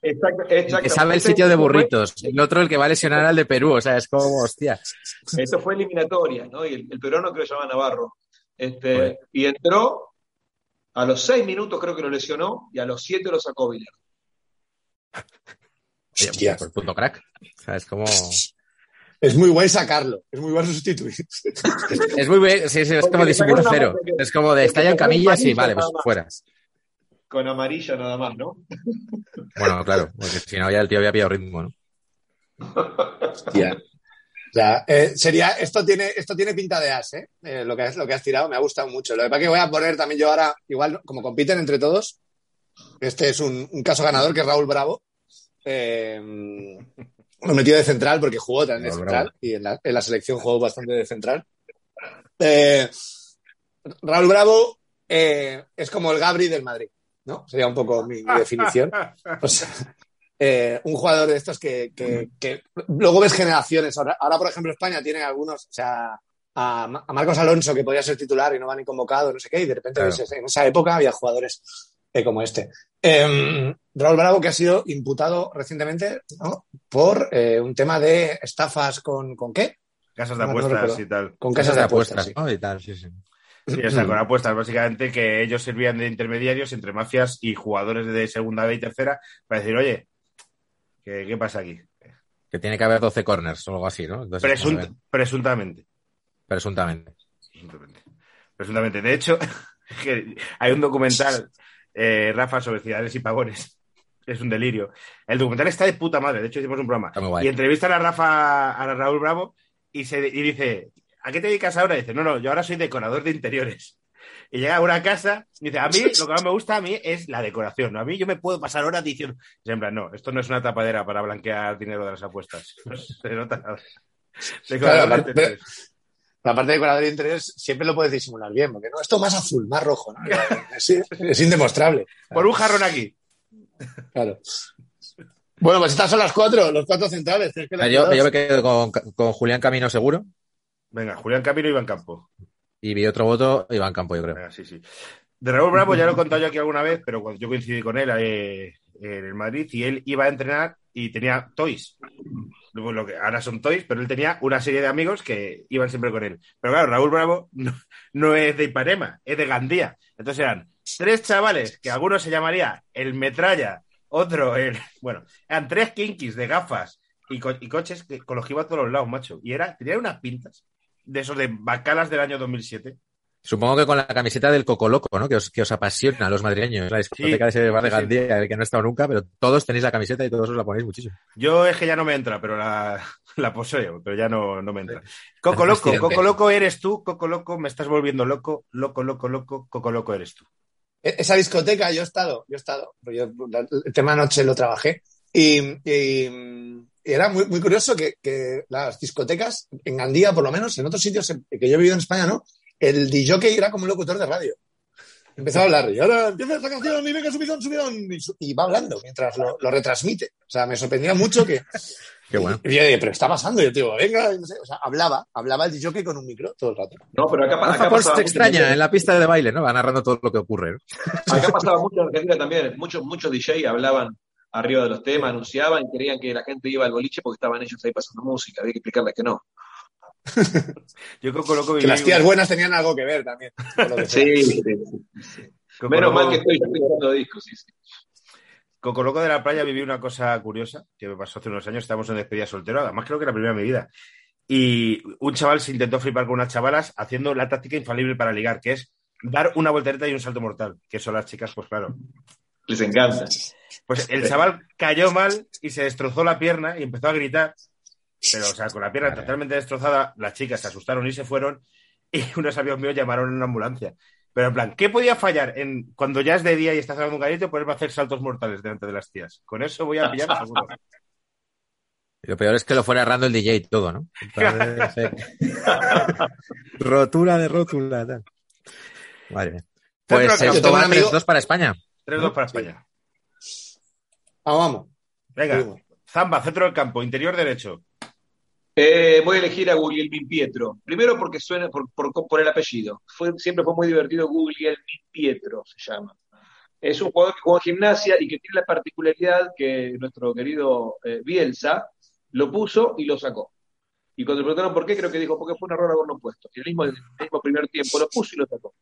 Exacto, el que sabe el sitio de burritos, el otro el que va a lesionar al de Perú. O sea, es como, hostia. Esto fue eliminatoria, ¿no? Y el, el peruano creo que se llama Navarro. Este, y entró, a los seis minutos creo que lo lesionó, y a los siete lo sacó. Oye, Hostia. pues, punto crack. O sea, es como. Es muy guay sacarlo, es muy bueno sustituir. Es muy bien, sí, sí, es Porque como le de sacaron cero. la cero. mano que- Es como de estalla en y amarilla vale, pues nada más. fuera. Con amarilla nada más, ¿no? Bueno, claro, porque si no ya el tío había pillado ritmo, ¿no? Hostia. O sea, eh, sería, esto tiene, esto tiene pinta de as, ¿eh? Eh, lo, que has, lo que has tirado me ha gustado mucho. Lo que pasa es que voy a poner también yo ahora, igual, como compiten entre todos, este es un, un caso ganador que es Raúl Bravo. Eh, lo metió de central porque jugó también de Raúl central Bravo. y en la, en la selección jugó bastante de central. Eh, Raúl Bravo eh, es como el Gabri del Madrid, ¿no? Sería un poco mi, mi definición. O sea, eh, un jugador de estos que, que- que luego ves generaciones. Ahora, ahora, por ejemplo, España tiene algunos, o sea, a, a Marcos Alonso, que podía ser titular y no va ni convocado, no sé qué, y de repente Claro. en esa época había jugadores eh, como este. Eh, Raúl Bravo, que ha sido imputado recientemente ¿no? por eh, un tema de estafas con, ¿con qué? Casas de No, no apuestas y tal. Con casas de apuestas. apuestas, sí. ¿no? Y tal, sí, sí. Sí, o sea, con apuestas, básicamente que ellos servían de intermediarios entre mafias y jugadores de segunda B y tercera para decir, oye, ¿qué, qué pasa aquí? Que tiene que haber 12 corners o algo así, ¿no? Entonces, Presunt- presuntamente. presuntamente. Presuntamente. Presuntamente. De hecho, hay un documental, eh, Rafa, sobre ciudades y pavones. Es un delirio. El documental está de puta madre. De hecho, hicimos un programa. Y entrevistan a Rafa, a Raúl Bravo, y, se, y dice, ¿a qué te dedicas ahora? Y dice, no, no, yo ahora soy decorador de interiores. Y llega a una casa y dice, a mí lo que más me gusta a mí es la decoración. ¿no? A mí yo me puedo pasar horas diciendo, plan, no, esto no es una tapadera para blanquear dinero de las apuestas. No se nota nada. Decorador Claro, de pero- interiores. La parte de decorador de interiores siempre lo puedes disimular bien, porque no, esto más azul, más rojo, ¿no? Es, es indemostrable. Por un jarrón aquí. Claro. Bueno, pues estas son las cuatro, los cuatro centrales. Es que las Yo, yo me quedo con, con Julián Camino seguro Venga, Julián Camino Iván Campo. y mi otro voto Iván Campo, yo creo. Venga, sí, sí. De Raúl Bravo ya lo he contado yo aquí alguna vez, pero cuando yo coincidí con él eh, en el Madrid y él iba a entrenar y tenía toys. Lo que ahora son toys, pero él tenía una serie de amigos que iban siempre con él. Pero claro, Raúl Bravo no, no es de Ipanema, es de Gandía. Entonces eran tres chavales que algunos se llamaría el Metralla, otro el. Bueno, eran tres kinkis de gafas y, co- y coches que, con los que iba a todos los lados, macho. Y era, tenía unas pintas de esos de bacalas del año 2007. Supongo que con la camiseta del Coco Loco, ¿no? Que os, que os apasiona a los madrileños. La discoteca de ese bar de. Gandía, el que no he estado nunca, pero todos tenéis la camiseta y todos os la ponéis muchísimo. Yo es que ya no me entra, pero la, la poseo, pero ya no, no me entra. Coco Loco. Coco Loco eres tú, Coco Loco, me estás volviendo loco, loco, loco, loco, Coco Loco eres tú. E-, Esa discoteca, yo he estado, yo he estado. Yo el tema noche lo trabajé. Y era muy, muy curioso que, que las discotecas, en Gandía por lo menos, en otros sitios que yo he vivido en España, ¿no? El DJ era como un locutor de radio. Empezaba a hablar, y ahora empieza esta canción, y venga, subidón, subidón, y, su- y va hablando mientras lo, lo retransmite. O sea, me sorprendía mucho que. Qué bueno. Y yo dije, pero está pasando, y yo digo, venga, y no sé, o sea, hablaba, hablaba el DJ con un micro todo el rato. No, pero acá, acá pasaba mucho extraña en la pista de baile, ¿no? Va narrando todo lo que ocurre. ¿no? Acá pasaba mucho en Argentina también. Muchos, muchos DJ hablaban arriba de los temas, anunciaban y creían que la gente iba al boliche porque estaban ellos ahí pasando música. Había que explicarles que no. Yo Coco Loco Que viví las tías buenas tenían algo que ver también. con lo que. Sí, sí, Menos mal que estoy, grabando discos, sí, sí. Coco Loco de la playa viví una cosa curiosa que me pasó hace unos años. Estábamos en despedida soltero, además creo que era la primera de mi vida. Y un chaval se intentó flipar con unas chavalas haciendo la táctica infalible para ligar, que es dar una voltereta y un salto mortal. Que eso a las chicas, pues claro. Les encanta. Pues el chaval cayó mal y se destrozó la pierna y empezó a gritar. Pero, o sea, con la pierna totalmente destrozada, las chicas se asustaron y se fueron. Y unos amigos míos llamaron a una ambulancia. Pero en plan, ¿qué podía fallar en cuando ya es de día y estás hablando un garito ponerme a hacer saltos mortales delante de las tías? Con eso voy a pillar seguro. Lo peor es que lo fuera errando el DJ y todo, ¿no? Rotura de rótula, tal. Mía. Pues esto campo. va Yo tengo un 3-2 para España. 3-2 para España. Vamos, vamos. Venga, Zamba, centro del campo, interior derecho. Eh, voy a elegir a Guglielmin Pietro. Primero porque suena por, por, por el apellido. Fue, siempre fue muy divertido Guglielmin Pietro, se llama. Es un jugador que jugó en gimnasia y que tiene la particularidad que nuestro querido eh, Bielsa lo puso y lo sacó. Y cuando le preguntaron por qué, creo que dijo, porque fue un error haberlo puesto. Y el mismo, el mismo primer tiempo lo puso y lo sacó.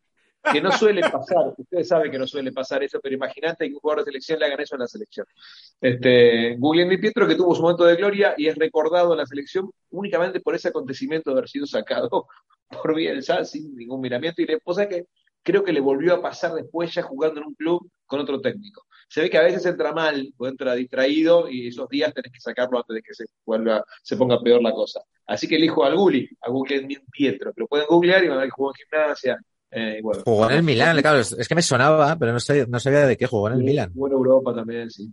Que no suele pasar, ustedes saben que no suele pasar eso, pero imagínate que un jugador de selección le hagan eso en la selección. Este, Guglielmi Pietro, que tuvo su momento de gloria y es recordado en la selección únicamente por ese acontecimiento de haber sido sacado por Bielsa sin ningún miramiento. Y le pasa que creo que le volvió a pasar después ya jugando en un club con otro técnico. Se ve que a veces entra mal o entra distraído y esos días tenés que sacarlo antes de que se, vuelva, se ponga peor la cosa. Así que elijo al Gulli, a Guglielmi Pietro, que lo pueden googlear y van a ver que jugó en gimnasia. Eh, bueno, Jugó en el Milan, claro, es que me sonaba, pero no sabía, no sabía de qué jugó en el Milan. Jugó en Europa también, sí.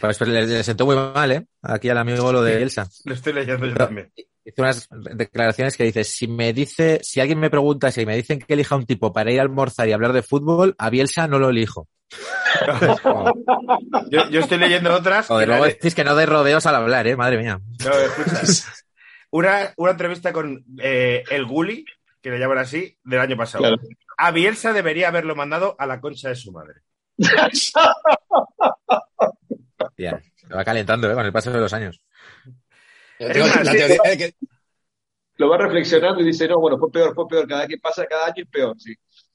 Pues, pues, le, le sentó muy mal, ¿eh? Aquí al amigo lo de Elsa. Lo estoy leyendo yo Pero- también. Hizo unas declaraciones que dice, si me dice, si alguien me pregunta si me dicen que elija un tipo para ir a almorzar y hablar de fútbol, a Bielsa no lo elijo. Yo, yo estoy leyendo otras. Joder, luego decís que no de rodeos al hablar, ¿eh? Madre mía. No, escucha. Una, una entrevista con eh, el Gulli, que le llaman así, del año pasado. Claro. A Bielsa debería haberlo mandado a la concha de su madre. Tía, se va calentando, ¿eh? Con el paso de los años. Yo tengo Es más, la sí, teoría de que Lo va reflexionando y dice, no, bueno, fue peor, fue peor. Cada vez que pasa, cada año es peor, sí.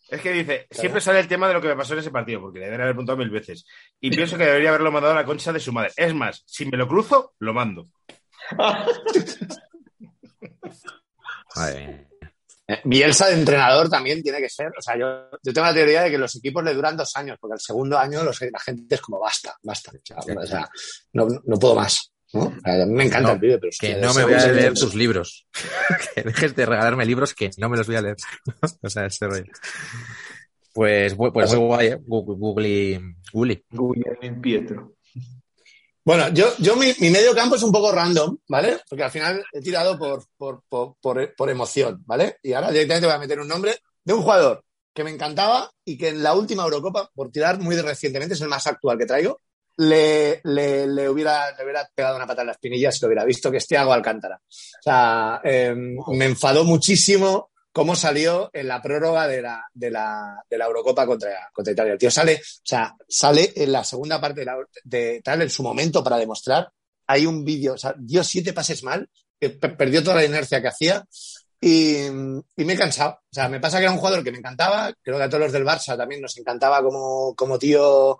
Es que dice, siempre sale el tema de lo que me pasó en ese partido, porque le deberían haber preguntado mil veces. Y pienso que debería haberlo mandado a la concha de su madre. Es más, si me lo cruzo, lo mando. Madre mía. Eh, Bielsa de entrenador también tiene que ser. O sea, yo, yo tengo la teoría de que los equipos le duran dos años, porque al segundo año los, la gente es como basta, basta. O sea, o sea, no, no puedo más. ¿no? O sea, a mí me encanta No, el pibe, pero Que hostia, no me voy a leer tus libros. que dejes de regalarme libros que no me los voy a leer. o sea, ese rollo. Pues, pues muy guay, ¿eh? Googly. Googly. Guglielmin Pietro. Bueno, yo, yo mi, mi medio campo es un poco random, ¿vale? Porque al final he tirado por, por, por, por, emoción, ¿vale? Y ahora directamente voy a meter un nombre de un jugador que me encantaba y que en la última Eurocopa, por tirar muy recientemente, es el más actual que traigo, le, le, le hubiera, le hubiera pegado una pata en la espinilla si lo hubiera visto, que es Thiago Alcántara. O sea, eh, me enfadó muchísimo cómo salió en la prórroga de la, de la, de la Eurocopa contra, contra Italia. El tío sale, o sea, sale en la segunda parte de, la, de tal, en su momento para demostrar. Hay un vídeo, o sea, dio siete pases mal, que per- perdió toda la inercia que hacía y, y me he cansado. O sea, me pasa que era un jugador que me encantaba, creo que a todos los del Barça también nos encantaba como, como tío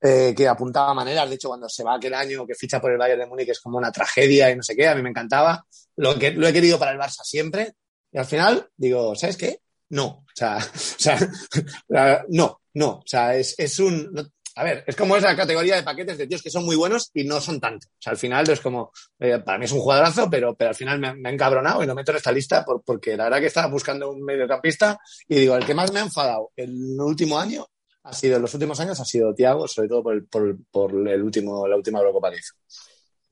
eh, que apuntaba maneras. De hecho, cuando se va aquel año que ficha por el Bayern de Múnich es como una tragedia y no sé qué, a mí me encantaba. Lo, que, lo he querido para el Barça siempre. Y al final digo, ¿sabes qué? No. O sea, no, no. O sea, es, es un... a ver, es como esa categoría de paquetes de tíos que son muy buenos y no son tanto. O sea, al final es como, eh, para mí es un jugadorazo, pero, pero al final me, me ha encabronado y lo meto en esta lista por- porque la verdad que estaba buscando un mediocampista y digo, el que más me ha enfadado el último año ha sido, en los últimos años ha sido Thiago, sobre todo por el, por, por el último, la última Eurocopa que hizo.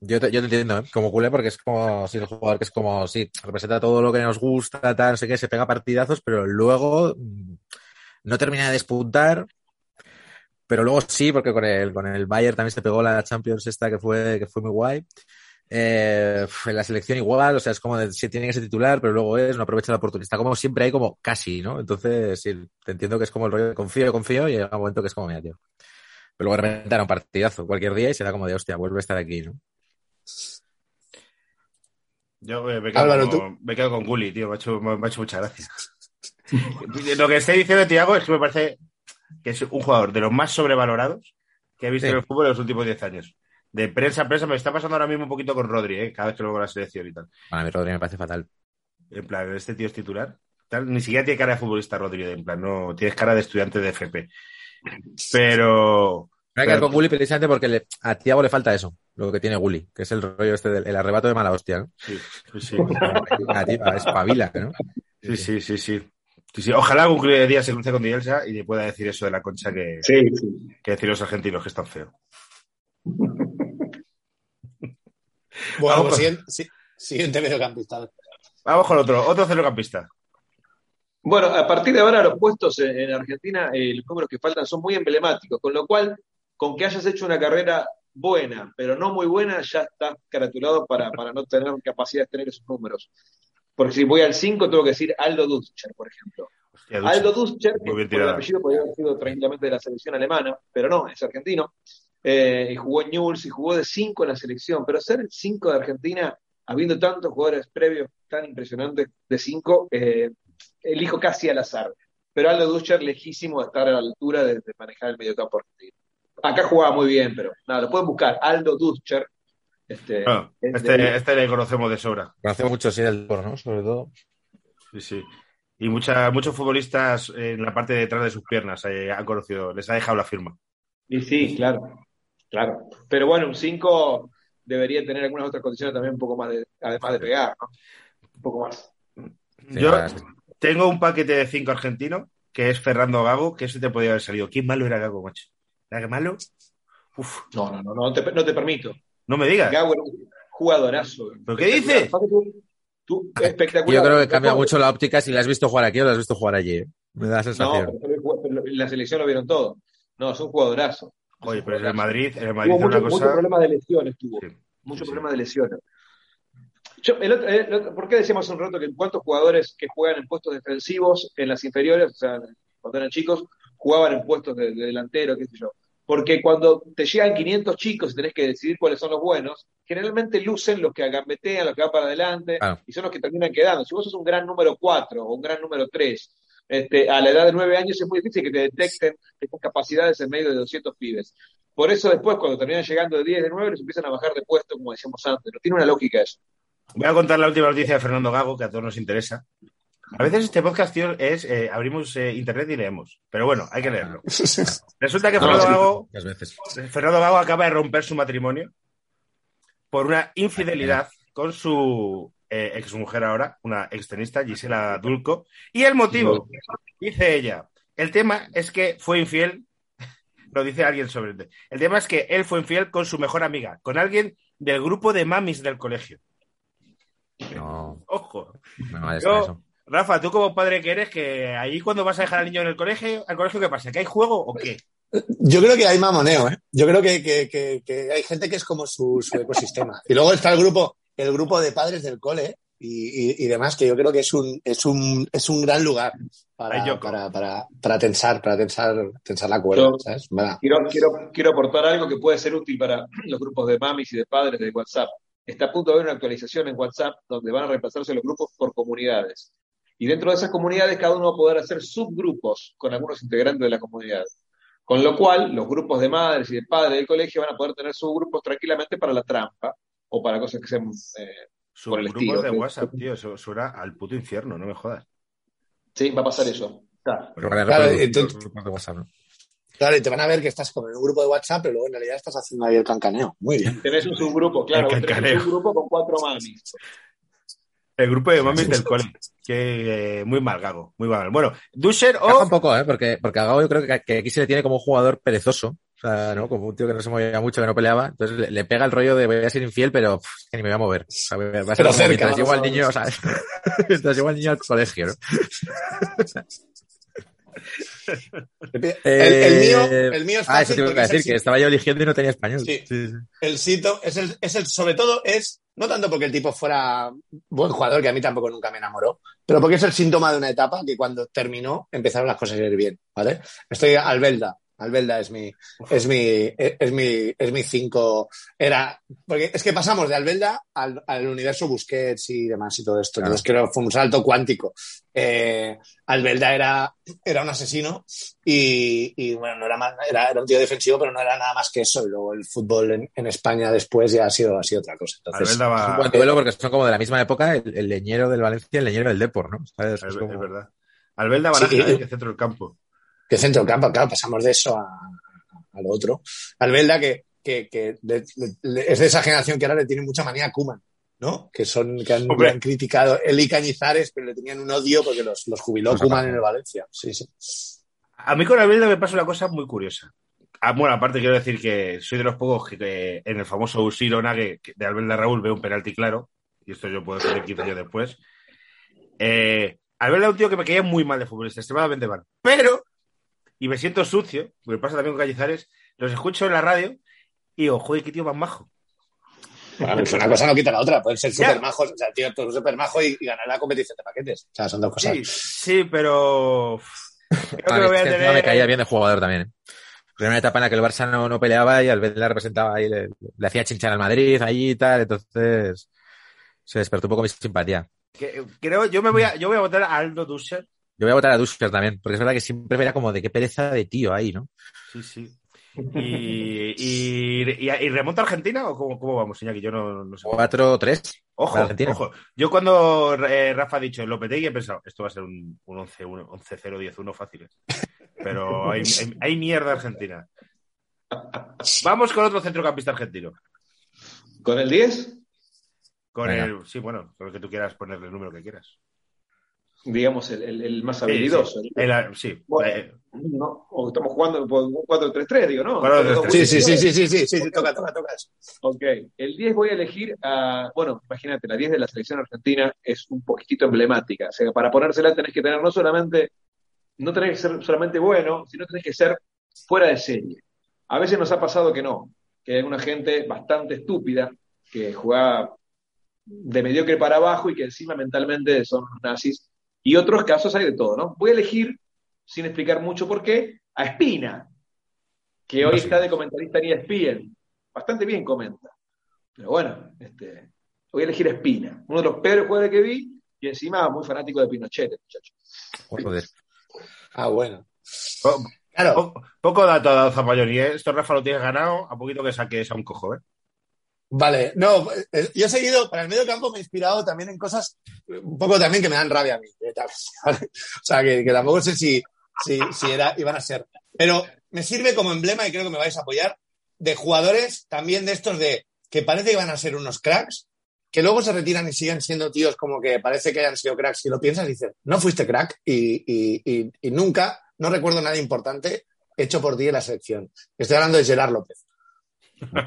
Yo te, yo te entiendo, ¿eh? como culé, porque es como, sí, el jugador que es como, sí, representa todo lo que nos gusta, tal, no sé qué, se pega partidazos, pero luego mm, no termina de despuntar. Pero luego sí, porque con el, con el Bayern también se pegó la Champions esta que fue, que fue muy guay. Eh, en la selección igual, o sea, es como de, si tiene que ser titular, pero luego es, no aprovecha la oportunidad. Está como siempre ahí como casi, ¿no? Entonces, sí, te entiendo que es como el rollo de confío, confío, y llega un momento que es como, mira, tío. Pero luego un partidazo cualquier día y será como de, hostia, vuelve a estar aquí, ¿no? Yo eh, me quedo, Álvaro, con, me quedo con Gulli, tío. Me ha hecho, me ha hecho mucha gracia. Lo que estoy diciendo Tiago es que me parece que es un jugador de los más sobrevalorados que he visto Sí. en el fútbol en los últimos 10 años. De prensa a prensa me está pasando ahora mismo un poquito con Rodri, ¿eh? cada vez que lo veo la selección y tal. Para mí Rodri me parece fatal. En plan, este tío es titular. Tal, ni siquiera tiene cara de futbolista Rodri, en plan, no, tienes cara de estudiante de FP. Pero. Voy a quedar con Gulli precisamente porque le- a Tiago le falta eso, lo que tiene Gulli, que es el rollo este del el arrebato de mala hostia, ¿no? Sí, sí, sí. Espabila, ¿no? Sí, sí, sí, sí. Sí, sí. Ojalá algún día se cruce con Dielsa y le pueda decir eso de la concha que, Sí, sí. que decir los argentinos, que es tan feo. Bueno, Vamos pues siguiente, sí- siguiente mediocampista. Vamos con otro, otro centrocampista. Bueno, a partir de ahora los puestos en, en Argentina, eh, los números que faltan son muy emblemáticos, con lo cual, con que hayas hecho una carrera buena, pero no muy buena, ya estás caratulado para, para no tener capacidad de tener esos números. Porque si voy al 5, tengo que decir Aldo Dutscher, por ejemplo. Hostia. Aldo bien que por el apellido podría haber sido tranquilamente de la selección alemana, pero no, es argentino. Eh, y jugó en Newell's y jugó de 5 en la selección, pero ser el 5 de Argentina, habiendo tantos jugadores previos tan impresionantes de 5, eh, elijo casi al azar. Pero Aldo Dutscher, lejísimo de estar a la altura de, de manejar el mediocampo argentino. Acá jugaba muy bien, pero nada, lo pueden buscar. Aldo Dutscher. Este, Bueno, es este, de- este le conocemos de sobra. Conocemos mucho sí del deporte, ¿no? Sobre todo. Sí, sí. Y mucha, muchos futbolistas en la parte de detrás de sus piernas eh, han conocido, les ha dejado la firma. Y sí, claro, claro. Pero bueno, un 5 debería tener algunas otras condiciones también un poco más de, además de pegar, ¿no? Un poco más. Sí, Yo tengo un paquete de cinco argentino, que es Fernando Gago, que ese te podía haber salido. ¿Quién malo era Gago, macho? ¿Era que malo? Uf, No, no, no, no te, no te permito. no me digas. Un jugadorazo. ¿Pero qué dice? Aparte tú- tú, espectacular. Yo creo que cambia No, mucho la óptica si la has visto jugar aquí o la has visto jugar allí. ¿eh? Me da la No, sensación. pero, pero en la selección lo vieron todo. No, es un jugadorazo. Oye, pero en el Madrid, en el Madrid Tuvo era mucho, cosa. problema de lesiones, tuvo. Sí, mucho sí, sí. problema de lesiones. Yo, el otro- el otro- ¿Por qué decíamos hace un rato que cuántos jugadores que juegan en puestos defensivos en las inferiores, o sea, cuando eran chicos, jugaban en puestos de, de delantero, qué sé yo? Porque cuando te llegan 500 chicos y tenés que decidir cuáles son los buenos, generalmente lucen los que gambetean, los que van para adelante, y son los que terminan quedando. Si vos sos un gran número 4 o un gran número 3, este, a la edad de 9 años es muy difícil que te detecten estas capacidades en medio de 200 pibes. Por eso después, cuando terminan llegando de 10, de 9, les empiezan a bajar de puesto, como decíamos antes. No tiene una lógica eso. Voy a contar la última noticia de Fernando Gago, que a todos nos interesa. A veces este podcast, tío, es eh, abrimos eh, internet y leemos. Pero bueno, hay que leerlo. Resulta que Fernando. Gago veces. Fernando Gago acaba de romper su matrimonio por una infidelidad con su eh, exmujer ahora, una extenista, Gisela Dulco. Y el motivo, dice ella, el tema es que fue infiel, lo dice alguien sobre él. El tema es que él fue infiel con su mejor amiga, con alguien del grupo de mamis del colegio. No, Ojo. no Yo-. Rafa, tú como padre que eres, que ahí cuando vas a dejar al niño en el colegio, ¿al colegio qué pasa? ¿Que hay juego o qué? Yo creo que hay mamoneo, ¿eh? Yo creo que, que- que- que hay gente que es como su, su ecosistema. Y luego está el grupo, el grupo de padres del cole y, y- y demás, que yo creo que es un, es un, es un gran lugar para, para, para, para tensar, para tensar, tensar la cuerda, Yo- ¿sabes? Quiero, quiero, quiero aportar algo que puede ser útil para los grupos de mamis y de padres de WhatsApp. Está a punto de haber una actualización en WhatsApp donde van a reemplazarse los grupos por comunidades. Y dentro de esas comunidades cada uno va a poder hacer subgrupos con algunos integrantes de la comunidad. Con lo cual, los grupos de madres y de padres del colegio van a poder tener subgrupos tranquilamente para la trampa o para cosas que sean eh, Por el estilo, de sí. WhatsApp, tío, eso suena al puto infierno, no me jodas. Sí, va a pasar eso. Claro, los grupos- entonces- los grupos de WhatsApp, ¿no? Claro, y te van a ver que estás como en un grupo de WhatsApp, pero luego en realidad estás haciendo ahí el cancaneo. Muy bien. Tenés un subgrupo, claro, tenés un subgrupo con cuatro mamis. El grupo de mamis del cole. Que eh, muy mal, Gago. Muy mal. Bueno, Dusher Caja un o. poco, ¿eh? Porque, porque a Gago yo creo que, que aquí se le tiene como un jugador perezoso. O sea, ¿no? Como un tío que no se movía mucho, que no peleaba. Entonces le, le pega el rollo de voy a ser infiel, pero pff, que ni me voy a mover. O sea, va a ser cerca, mientras llevo al niño, o sea, mientras llevo al niño al colegio, ¿no? El, el mío, el mío es Ah, eso te iba a es decir, que estaba yo eligiendo y no tenía español. Sí. sí. El Sito es el, es el, sobre todo es, no tanto porque el tipo fuera buen jugador, que a mí tampoco nunca me enamoró, pero porque es el síntoma de una etapa que cuando terminó empezaron las cosas a ir bien, ¿vale? Estoy Albelda. Albelda es mi, es mi, es mi, es mi cinco. Era, porque es que pasamos de Albelda al, al universo Busquets y demás y todo esto. Claro. Entonces creo que fue un salto cuántico. Eh, Albelda era, era un asesino y, y, bueno, no era, más, era, era un tío defensivo, pero no era nada más que eso. Y luego el fútbol en, en España después ya ha sido, ha sido otra cosa. Entonces, Albelda Es un va- buen duelo porque son como de la misma época el, el leñero del Valencia y el leñero del Depor, ¿no? ¿Sabes? Es Es, como- es verdad. Albelda Sí, Baraja, y- eh, que centro del campo. De centro del campo, claro, pasamos de eso a, a lo otro. Albelda que, que, que es de esa generación que ahora le tiene mucha manía a Kuman, ¿no? Que son, que han, que criticado él y Cañizares, pero le tenían un odio porque los, los jubiló Kuman en el Valencia. Sí, sí. A mí con Albelda me pasa una cosa muy curiosa. Ah, bueno, aparte quiero decir que soy de los pocos que, que en el famoso Usirona que, que de Albelda Raúl veo un penalti claro, y esto yo puedo decir 15 años después. Eh, Albelda es un tío que me caía muy mal de futbolista, extremadamente mal. Pero, y me siento sucio, me pasa también con Cañizares, los escucho en la radio y digo, joder, qué tío más majo. Bueno, pues una cosa no quita la otra. Pueden ser súper majos. O sea, tío, tú eres súper majo y, y ganar la competición de paquetes. O sea, son dos cosas. Sí, sí, pero creo A que mí lo voy a tener... me caía bien de jugador también. ¿eh? Era una etapa en la que el Barça no, no peleaba y Albelda representaba ahí, le, le hacía chinchar al Madrid ahí y tal, entonces se despertó un poco mi simpatía. que- creo, yo me voy a, yo voy a votar a Aldo Dusser. Yo voy a votar a Dusker también, porque es verdad que siempre me era como de qué pereza de tío ahí, ¿no? Sí, sí. Y, y, y, y remonta a Argentina o cómo, cómo vamos, Iñaki? Yo no, no sé. 4-3. Ojo, Argentina. ojo. Yo cuando eh, Rafa ha dicho Lopetegui he pensado, esto va a ser un, un 11, un 11-0, 10-1 fácil. Pero hay, hay, hay mierda Argentina. Vamos con otro centrocampista argentino. ¿Con el 10? Con Venga. el, sí, bueno, con el que tú quieras ponerle el número que quieras. Digamos, el, el- el más habilidoso. sí. El- sí. Bueno. Eh, ¿no? O estamos jugando por un 4-3-3, digo, ¿no? 4-3-3. Sí, sí, sí, sí, sí, sí, sí, sí, toca, toca, toca. Ok, el 10 voy a elegir a, bueno, imagínate, la 10 de la selección argentina es un poquitito emblemática, o sea, para ponérsela tenés que tener no solamente, no tenés que ser solamente bueno, sino tenés que ser fuera de serie. A veces nos ha pasado que no, que hay una gente bastante estúpida que juega de mediocre para abajo y que encima mentalmente son nazis, y otros casos hay de todo, ¿no? Voy a elegir, sin explicar mucho por qué, a Espina, que hoy está de comentarista en ESPN. Bastante bien comenta. Pero bueno, este, voy a elegir a Espina, uno de los peores jugadores que vi, y encima muy fanático de Pinochet, muchacho. Joder. Ah, bueno. Claro, po- poco dato ha dado Zapalloni, ¿eh? Esto Rafa lo tienes ganado, a poquito que saques a un cojo, ¿eh? Vale. No, eh, yo he seguido, para el medio campo me he inspirado también en cosas un poco también que me dan rabia a mí. eh. O sea, que, tampoco sé si, si, si era, iban a ser. Pero me sirve como emblema, y creo que me vais a apoyar, de jugadores también de estos de que parece que van a ser unos cracks, que luego se retiran y siguen siendo tíos como que parece que hayan sido cracks. Si lo piensas, dices, no fuiste crack y- y- y nunca, no recuerdo nada importante hecho por ti en la selección. Estoy hablando de Gerard López.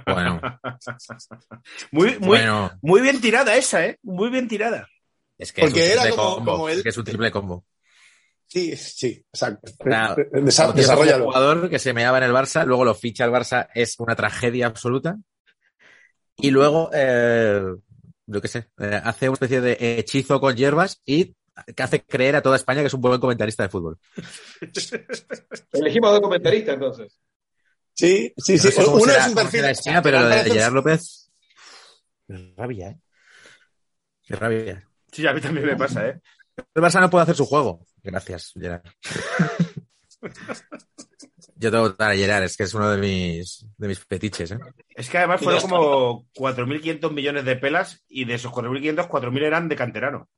Bueno, Muy, muy, bueno. muy bien tirada esa, ¿eh? Muy bien tirada. Es que Porque es un era triple como- combo. como él- Es que es un triple combo. Sí, sí, exacto. Claro. Desa- Un desarrollalo. jugador que se meaba en el Barça, luego lo ficha el Barça, es una tragedia absoluta. Y luego, eh, yo qué sé, eh, hace una especie de hechizo con hierbas y que hace creer a toda España que es un buen comentarista de fútbol. Elegimos dos comentaristas entonces. Sí, sí, sí. No sé cómo Uno será- es un perfil. España, pero lo de Gerard López. Qué rabia, ¿eh? Qué rabia. Sí, a mí también me pasa, ¿eh? El Barça no puede hacer su juego. Gracias, Gerard. Yo tengo que votar a Gerard, es que es uno de mis, de mis fetiches, ¿eh? Es que además fueron como 4.500 millones de pelas y de esos 4.500, 4.000 eran de canterano.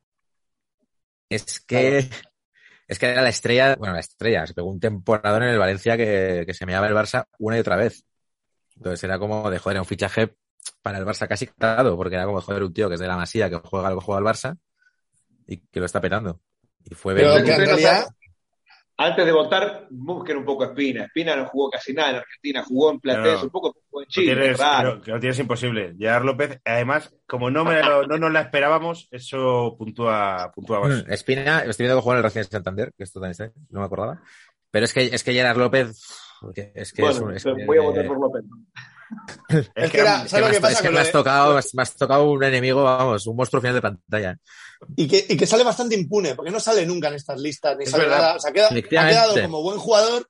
Es que, es que era la estrella, bueno, la estrella, se pegó un temporadón en el Valencia que, que se meaba el Barça una y otra vez. Entonces era como de joder, un fichaje para el Barça casi cantado, porque era como joder, un tío que es de la Masía, que juega que juega el Barça y que lo está petando. Y fue Pero vendido. que en realidad, Antes de votar, busquen un poco a Espina. Espina no jugó casi nada en Argentina, jugó en Platense, No. un poco jugó en Lo Chile, tienes, es raro. que lo tienes imposible. Gerard López, además, como no, me lo- no nos la esperábamos, eso puntúa, puntúa más. Mm, Espina, estoy viendo que juega en el Racing de Santander, que esto también está, no me acordaba. Pero es que, es que Gerard López, es que es bueno, un, es entonces que- voy a votar por López. Es que era, es ¿sabes lo me que has- pasa es que me has tocado, me has- me has tocado un enemigo, vamos, un monstruo final de pantalla. y que, y que sale bastante impune, porque no sale nunca en estas listas, ni Es sale verdad. nada. O sea, queda- ha quedado como buen jugador.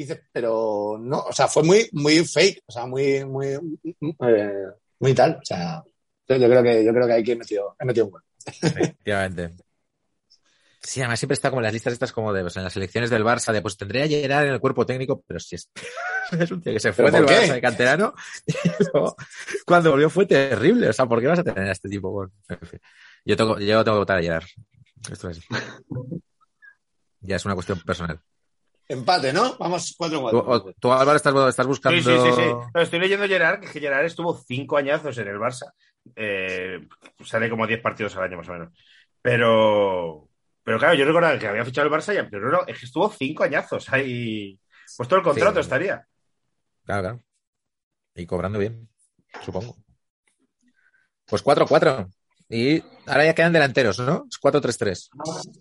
Y dices, pero no, o sea, fue muy, muy fake, o sea, muy, muy, eh, muy tal. O sea, yo, creo que, yo creo que hay que metido, he metido un gol. Efectivamente. Sí, además siempre está como en las listas estas como de, pues, en las selecciones del Barça, de pues tendría que llegar en el cuerpo técnico, pero si es, es un tío que se fue ¿Pero del qué? Barça de canterano y luego, cuando volvió fue terrible. O sea, ¿por qué vas a tener a este tipo? Bueno, en fin. Yo tengo, yo tengo que votar a Gerard. Esto es. Ya es una cuestión personal. Empate, ¿no? Vamos 4-4. Tú, Álvaro, estás, estás Sí, buscando. sí, sí, sí. No, estoy leyendo Gerard, que es que Gerard estuvo cinco añazos en el Barça. Eh, sale como 10 partidos al año, más o menos. Pero, pero claro, yo recordaba que había fichado el Barça, ya, pero no, es que estuvo cinco añazos ahí. Pues todo el contrato Sí. estaría. Claro, claro. Y cobrando bien, supongo. Pues 4-4. Y ahora ya quedan delanteros, ¿no? Es 4-3-3.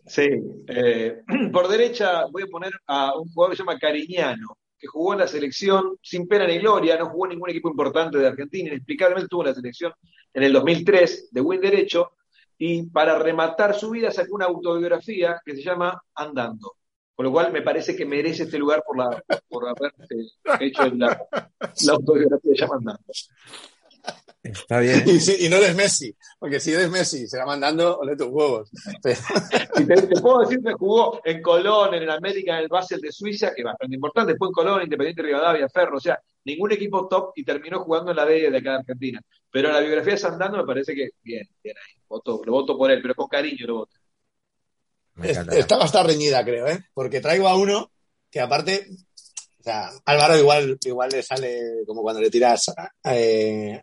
Sí. eh, por derecha voy a poner a un jugador que se llama Cariñano, que jugó en la selección sin pena ni gloria, no jugó en ningún equipo importante de Argentina, inexplicablemente estuvo en la selección en el 2003 de buen derecho, y para rematar su vida sacó una autobiografía que se llama Andando. Con lo cual me parece que merece este lugar por, la, por haber eh, hecho la, la autobiografía que se llama Andando. Está bien. Y, no eres Messi, porque si eres Messi, se va mandando, ole tus huevos. Y te, te puedo decir que jugó en Colón, en el América, en el Basel de Suiza, que es bastante importante, después en Colón, Independiente Rivadavia, Ferro, o sea, ningún equipo top y terminó jugando en la D de acá de Argentina. Pero la biografía de Sandando me parece que bien, bien ahí, voto, lo voto por él, pero con cariño lo voto. Me Es- encanta. Esta va a estar reñida, creo, ¿eh? Porque traigo a uno que aparte, o sea, Álvaro igual, igual le sale como cuando le tiras eh,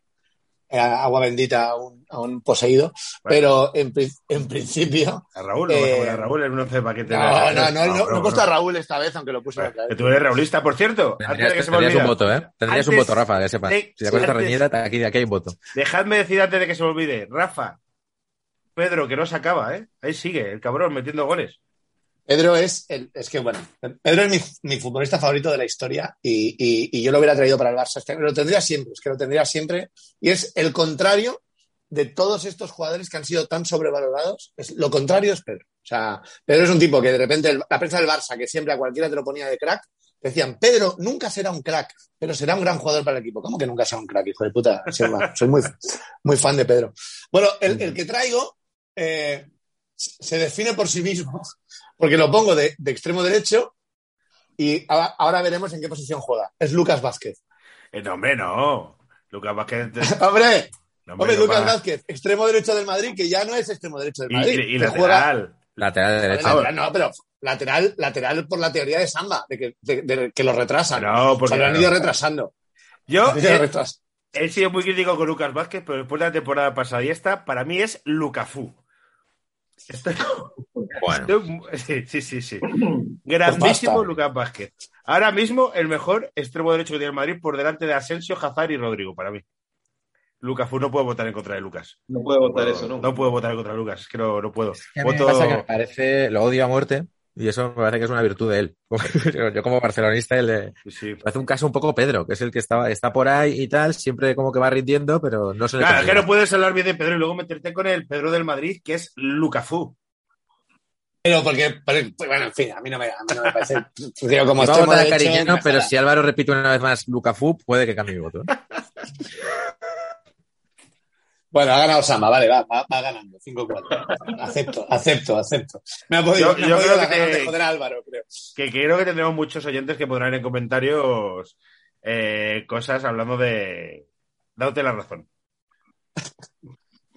agua bendita a un, a un poseído, pero en, en principio... A Raúl, no Eh, a Raúl en un 11 paquete. No, no, no, no, no he puesto a Raúl esta vez, aunque lo puse la otra Que vez. tú eres raulista, por cierto. Antes de Tendrías, que se me tendrías un voto, ¿eh? Tendrías un Antes voto, Rafa, que sepas. Si la cosa está reñida, aquí, aquí hay un voto. Dejadme decir antes de que se me olvide. Rafa, Pedro, que no se acaba, ¿eh? Ahí sigue, el cabrón, metiendo goles. Pedro es, el- es que bueno, Pedro es mi, mi futbolista favorito de la historia y, y- y yo lo hubiera traído para el Barça. Este- Lo tendría siempre, es que lo tendría siempre. Y es el contrario de todos estos jugadores que han sido tan sobrevalorados. Es, lo contrario es Pedro. O sea, Pedro es un tipo que de repente la prensa del Barça, que siempre a cualquiera te lo ponía de crack, decían, Pedro nunca será un crack, pero será un gran jugador para el equipo. ¿Cómo que nunca será un crack, hijo de puta? Soy muy, muy fan de Pedro. Bueno, el, el que traigo eh, se define por sí mismo, porque lo pongo de, de extremo derecho y ahora, ahora veremos en qué posición juega. Es Lucas Vázquez. Eh, no, hombre, no. Lucas Vázquez. ¡Hombre! no, Hombre, no Lucas para. Vázquez, extremo derecho del Madrid, que ya no es extremo derecho del Madrid. y- y que juega- lateral. Lateral derecho. lateral, no, pero lateral, lateral por la teoría de Samba, de que, de- de que lo retrasan. No, O porque. sea, lo han ido retrasando. Yo, ido eh, he sido muy crítico con Lucas Vázquez, pero después de la temporada pasada y esta, para mí es Lucafú. Estoy- Bueno, sí, sí, sí, sí. Grandísimo basta. Lucas Vázquez. Ahora mismo el mejor extremo derecho que tiene el Madrid por delante de Asensio, Hazard y Rodrigo, para mí. Lucafú no puedo votar en contra de Lucas. No puede votar No, eso nunca. No puedo votar en contra de Lucas, es que no, no puedo. que a mí me Voto- pasa que me parece, lo odio a muerte, y eso me parece que es una virtud de él. Yo, como barcelonista, Sí, me parece un caso un poco Pedro, que es el que está, está por ahí y tal, siempre como que va rindiendo, pero no se le Claro, es que no puedes hablar bien de Pedro y luego meterte con el Pedro del Madrid, que es Lucafú. Pero porque, pero- bueno, en fin, a mí no me, a mí no me parece. Digo, como a votar a Cariñano, pero si Álvaro repite una vez más Lucafu, puede que cambie mi voto. Bueno, ha ganado Samba, vale, va, va, va ganando, 5-4. Acepto, acepto, acepto. Me ha podido, Yo- me ha yo podido creo que ganas te- de joder a Álvaro, creo. Que creo que tendremos muchos oyentes que podrán en comentarios eh, cosas hablando de. Dándote la razón.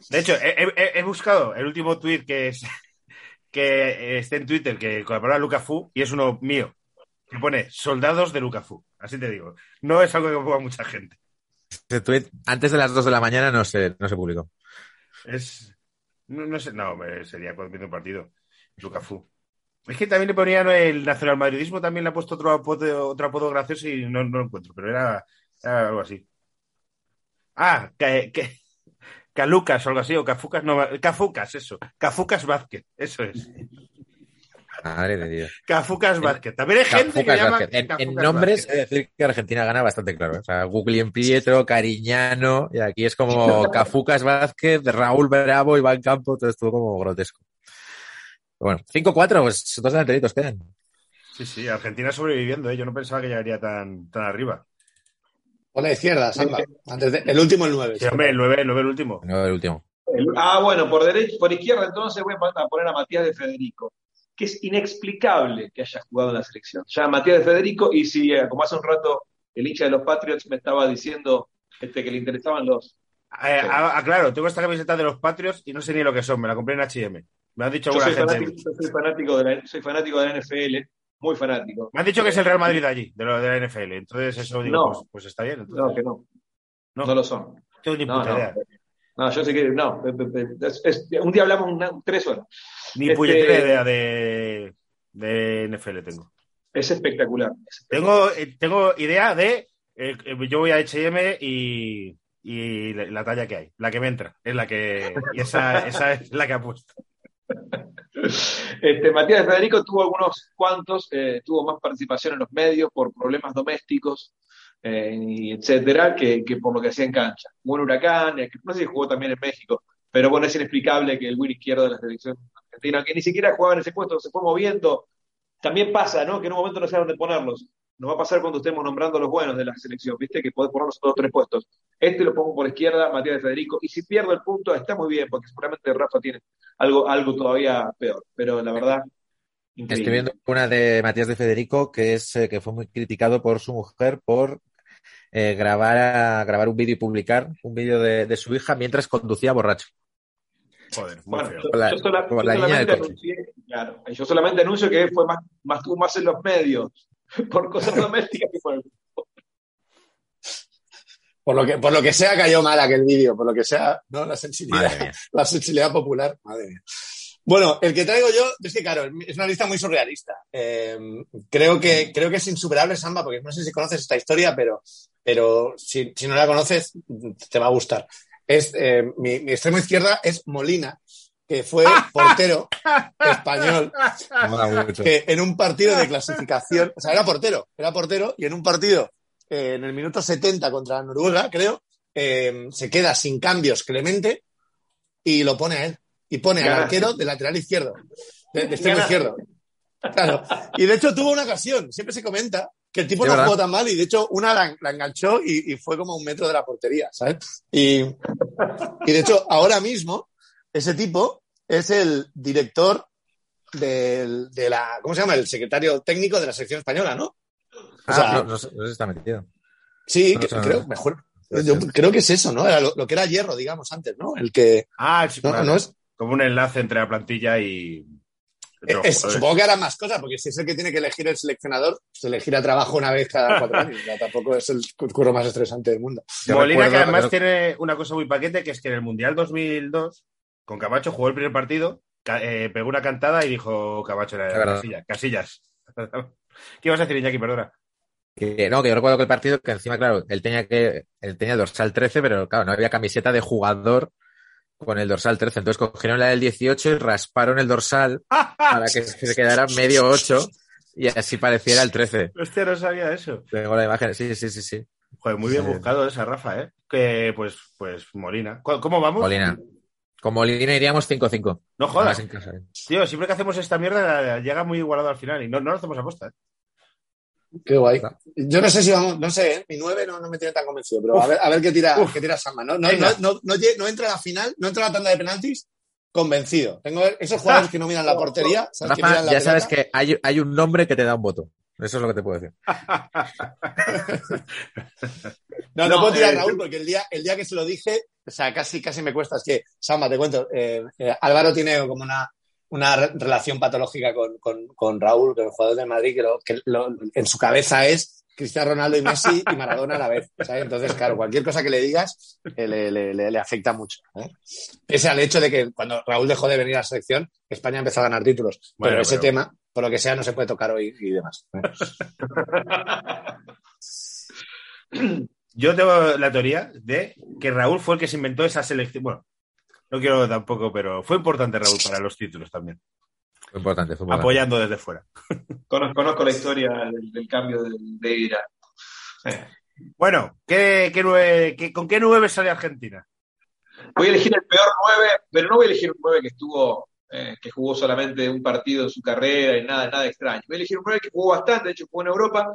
De hecho, he, he- he buscado el último tuit que es que esté en Twitter que con la palabra Lucafu y es uno mío. Que pone soldados de Lucafu. Así te digo. No es algo que ponga mucha gente. Antes de las 2 de la mañana no se, no se publicó. Es. No, no sé, no, sería cuando empiece un partido. Es que también le ponían el nacionalmadridismo, también le ha puesto otro apodo, otro apodo gracioso y no, no lo encuentro, pero era, era algo así. Ah, que, que, Calucas o algo así, o Cafucas, no, Cafucas, eso. Cafucas Vázquez, eso es. Madre de Dios. Cafucas Vázquez. También hay gente que llama Vázquez. En, nombres, Vázquez. de decir que Argentina gana bastante claro. ¿eh? O sea, Google Pietro, Cariñano, y aquí es como Cafucas Vázquez, Raúl Bravo, Iván Campo, todo estuvo como grotesco. Bueno, 5-4, pues dos delanteritos quedan. Sí, sí, Argentina sobreviviendo, ¿eh? yo no pensaba que llegaría tan, tan arriba. Por la izquierda, Samba. Antes de- el último, el 9. Sí, hombre, el 9, el 9 el último. No, el último. El- ah, bueno, por derecha, por izquierda entonces voy a poner a Matías de Federico, que es inexplicable que haya jugado en la selección. Ya Matías de Federico, y si, eh, como hace un rato el hincha de los Patriots me estaba diciendo este, que le interesaban los. Eh, ah, ah, claro, tengo esta camiseta de los Patriots y no sé ni lo que son, me la compré en H&M. Me han dicho Yo alguna soy gente. fanático, yo soy fanático de la, soy fanático de la NFL, muy fanático. Me han dicho que es el Real Madrid de allí, de, lo, de la NFL. Entonces eso digo, No. pues, pues está bien. Entonces, No, que no. No. No, lo son. tengo ni puta idea. No, yo sé que no. es- es- un día hablamos una- tres horas. Ni Este- puñetera idea de, de NFL tengo. Es espectacular. es espectacular. Tengo, eh, tengo idea de. eh, eh, yo voy a HM y, y la, la talla que hay. La que me entra. Es la que. Y esa, esa es la que ha puesto. Este, Matías de Federico tuvo algunos cuantos, eh, tuvo más participación en los medios por problemas domésticos, eh, y etcétera, que, que por lo que hacía en cancha. Jugó en Huracán, que no sé si jugó también en México, pero bueno, es inexplicable que el win izquierdo de la selección argentina, que ni siquiera jugaba en ese puesto, se fue moviendo. También pasa, ¿no? Que en un momento no sabe dónde ponerlos. Nos va a pasar cuando estemos nombrando los buenos de la selección, ¿viste? Que podés ponerlos todos tres puestos. Este lo pongo por izquierda, Matías de Federico, y si pierdo el punto está muy bien, porque seguramente Rafa tiene algo, algo todavía peor, pero la verdad, increíble. Estoy viendo una de Matías de Federico que es eh, que fue muy criticado por su mujer por eh, grabar, a- grabar un vídeo y publicar un vídeo de, de su hija mientras conducía borracho. Joder, Bueno, yo, Por la- yo sola- por yo la línea solamente del coche. anuncié, claro, yo solamente anuncio que fue más, más tuvo más en los medios por cosas domésticas que por el Por lo, que, por lo que sea cayó mal aquel vídeo, por lo que sea, ¿no? La sensibilidad, la sensibilidad popular, madre mía. Bueno, el que traigo yo, es que claro, es una lista muy surrealista. Eh, creo, que, creo que es insuperable, Samba, porque no sé si conoces esta historia, pero, pero si, si no la conoces, te va a gustar. Es, eh, mi, mi extremo izquierda es Molina, que fue portero español que en un partido de clasificación, o sea, era portero, era portero, y en un partido, eh, en el minuto 70 contra Noruega, creo, eh, se queda sin cambios Clemente y lo pone a él. Y pone al arquero de lateral izquierdo, de, de extremo izquierdo. Claro. Y de hecho tuvo una ocasión, siempre se comenta, que el tipo Sí, no jugó tan mal y de hecho una la, la enganchó y, y fue como un metro de la portería, ¿sabes? Y, y de hecho ahora mismo ese tipo es el director del, de la, ¿cómo se llama? El secretario técnico de la selección española, ¿no? O Ah, sea, no, no no está metido. sí, no, que- no, creo, mejor. Yo creo que es eso, ¿no? Era lo, lo que era hierro, digamos, antes, ¿no? El que. Ah, sí, No, no es. Como un enlace entre la plantilla y. Es- jugadores. supongo que hará más cosas, porque si es el que tiene que elegir el seleccionador, se elegirá trabajo una vez cada cuatro años. Ya tampoco es el curro más estresante del mundo. Yo Molina, recuerdo- que además tiene una cosa muy paquete, que es que en el Mundial 2002, con Camacho jugó el primer partido, eh, pegó una cantada y dijo Camacho, era verdad. Casillas. Casillas. ¿Qué ibas a decir, Iñaki? Perdona. Que, no, que yo recuerdo que el partido, que encima, claro, él tenía que, él tenía dorsal 13, pero claro, no había camiseta de jugador con el dorsal 13. Entonces cogieron la del 18 y rasparon el dorsal para que se quedara medio 8 y así pareciera el 13. Hostia, no sabía eso. Tengo la imagen, sí, sí, sí, sí. Joder, muy bien Sí. buscado esa, Rafa, ¿eh? Que, pues, pues, Molina. ¿Cómo vamos? Molina. Con Molina iríamos 5-5. No jodas. Casa, ¿eh? Tío, siempre que hacemos esta mierda llega muy igualado al final y no, no lo hacemos a posta, ¿eh? Qué guay. Yo no sé si vamos, no sé, ¿eh? mi 9 no, no me tiene tan convencido, pero a ver, a ver qué tira, Uf. qué tira Samba. No, no, no, no, no lle- no entra a la final, no entra a la tanda de penaltis, convencido. Tengo esos jugadores que no miran la portería, ¿sabes? que Rafa, miran la ya sabes que hay, hay un nombre que te da un voto. Eso es lo que te puedo decir. No, no, No, puedo tirar eh, Raúl porque el día, el día que se lo dije, o sea, casi, casi me cuesta. Es que, Samba, te cuento, eh, eh, Álvaro tiene como una, una re- relación patológica con, con, con Raúl, con el jugador de Madrid, que, lo- que lo- en su cabeza es Cristiano Ronaldo y Messi y Maradona a la vez. ¿sabes? Entonces, claro, cualquier cosa que le digas eh, le, le- afecta mucho. ¿eh? Pese al hecho de que cuando Raúl dejó de venir a la selección, España empezó a ganar títulos. Bueno, pero ese pero- tema, por lo que sea, no se puede tocar hoy y demás. ¿eh? Yo tengo la teoría de que Raúl fue el que se inventó esa selección. Bueno, no quiero tampoco, pero fue importante Raúl para los títulos también. Fue importante, fue importante. Apoyando desde fuera. Conozco, conozco la historia del, del cambio de, de Ira. Eh. Bueno, ¿qué, qué nueve- qué- ¿con qué nueve sale Argentina? Voy a elegir el peor 9, pero no voy a elegir un 9 que estuvo, eh, que jugó solamente un partido en su carrera y nada, nada extraño. Voy a elegir un 9 que jugó bastante, de hecho jugó en Europa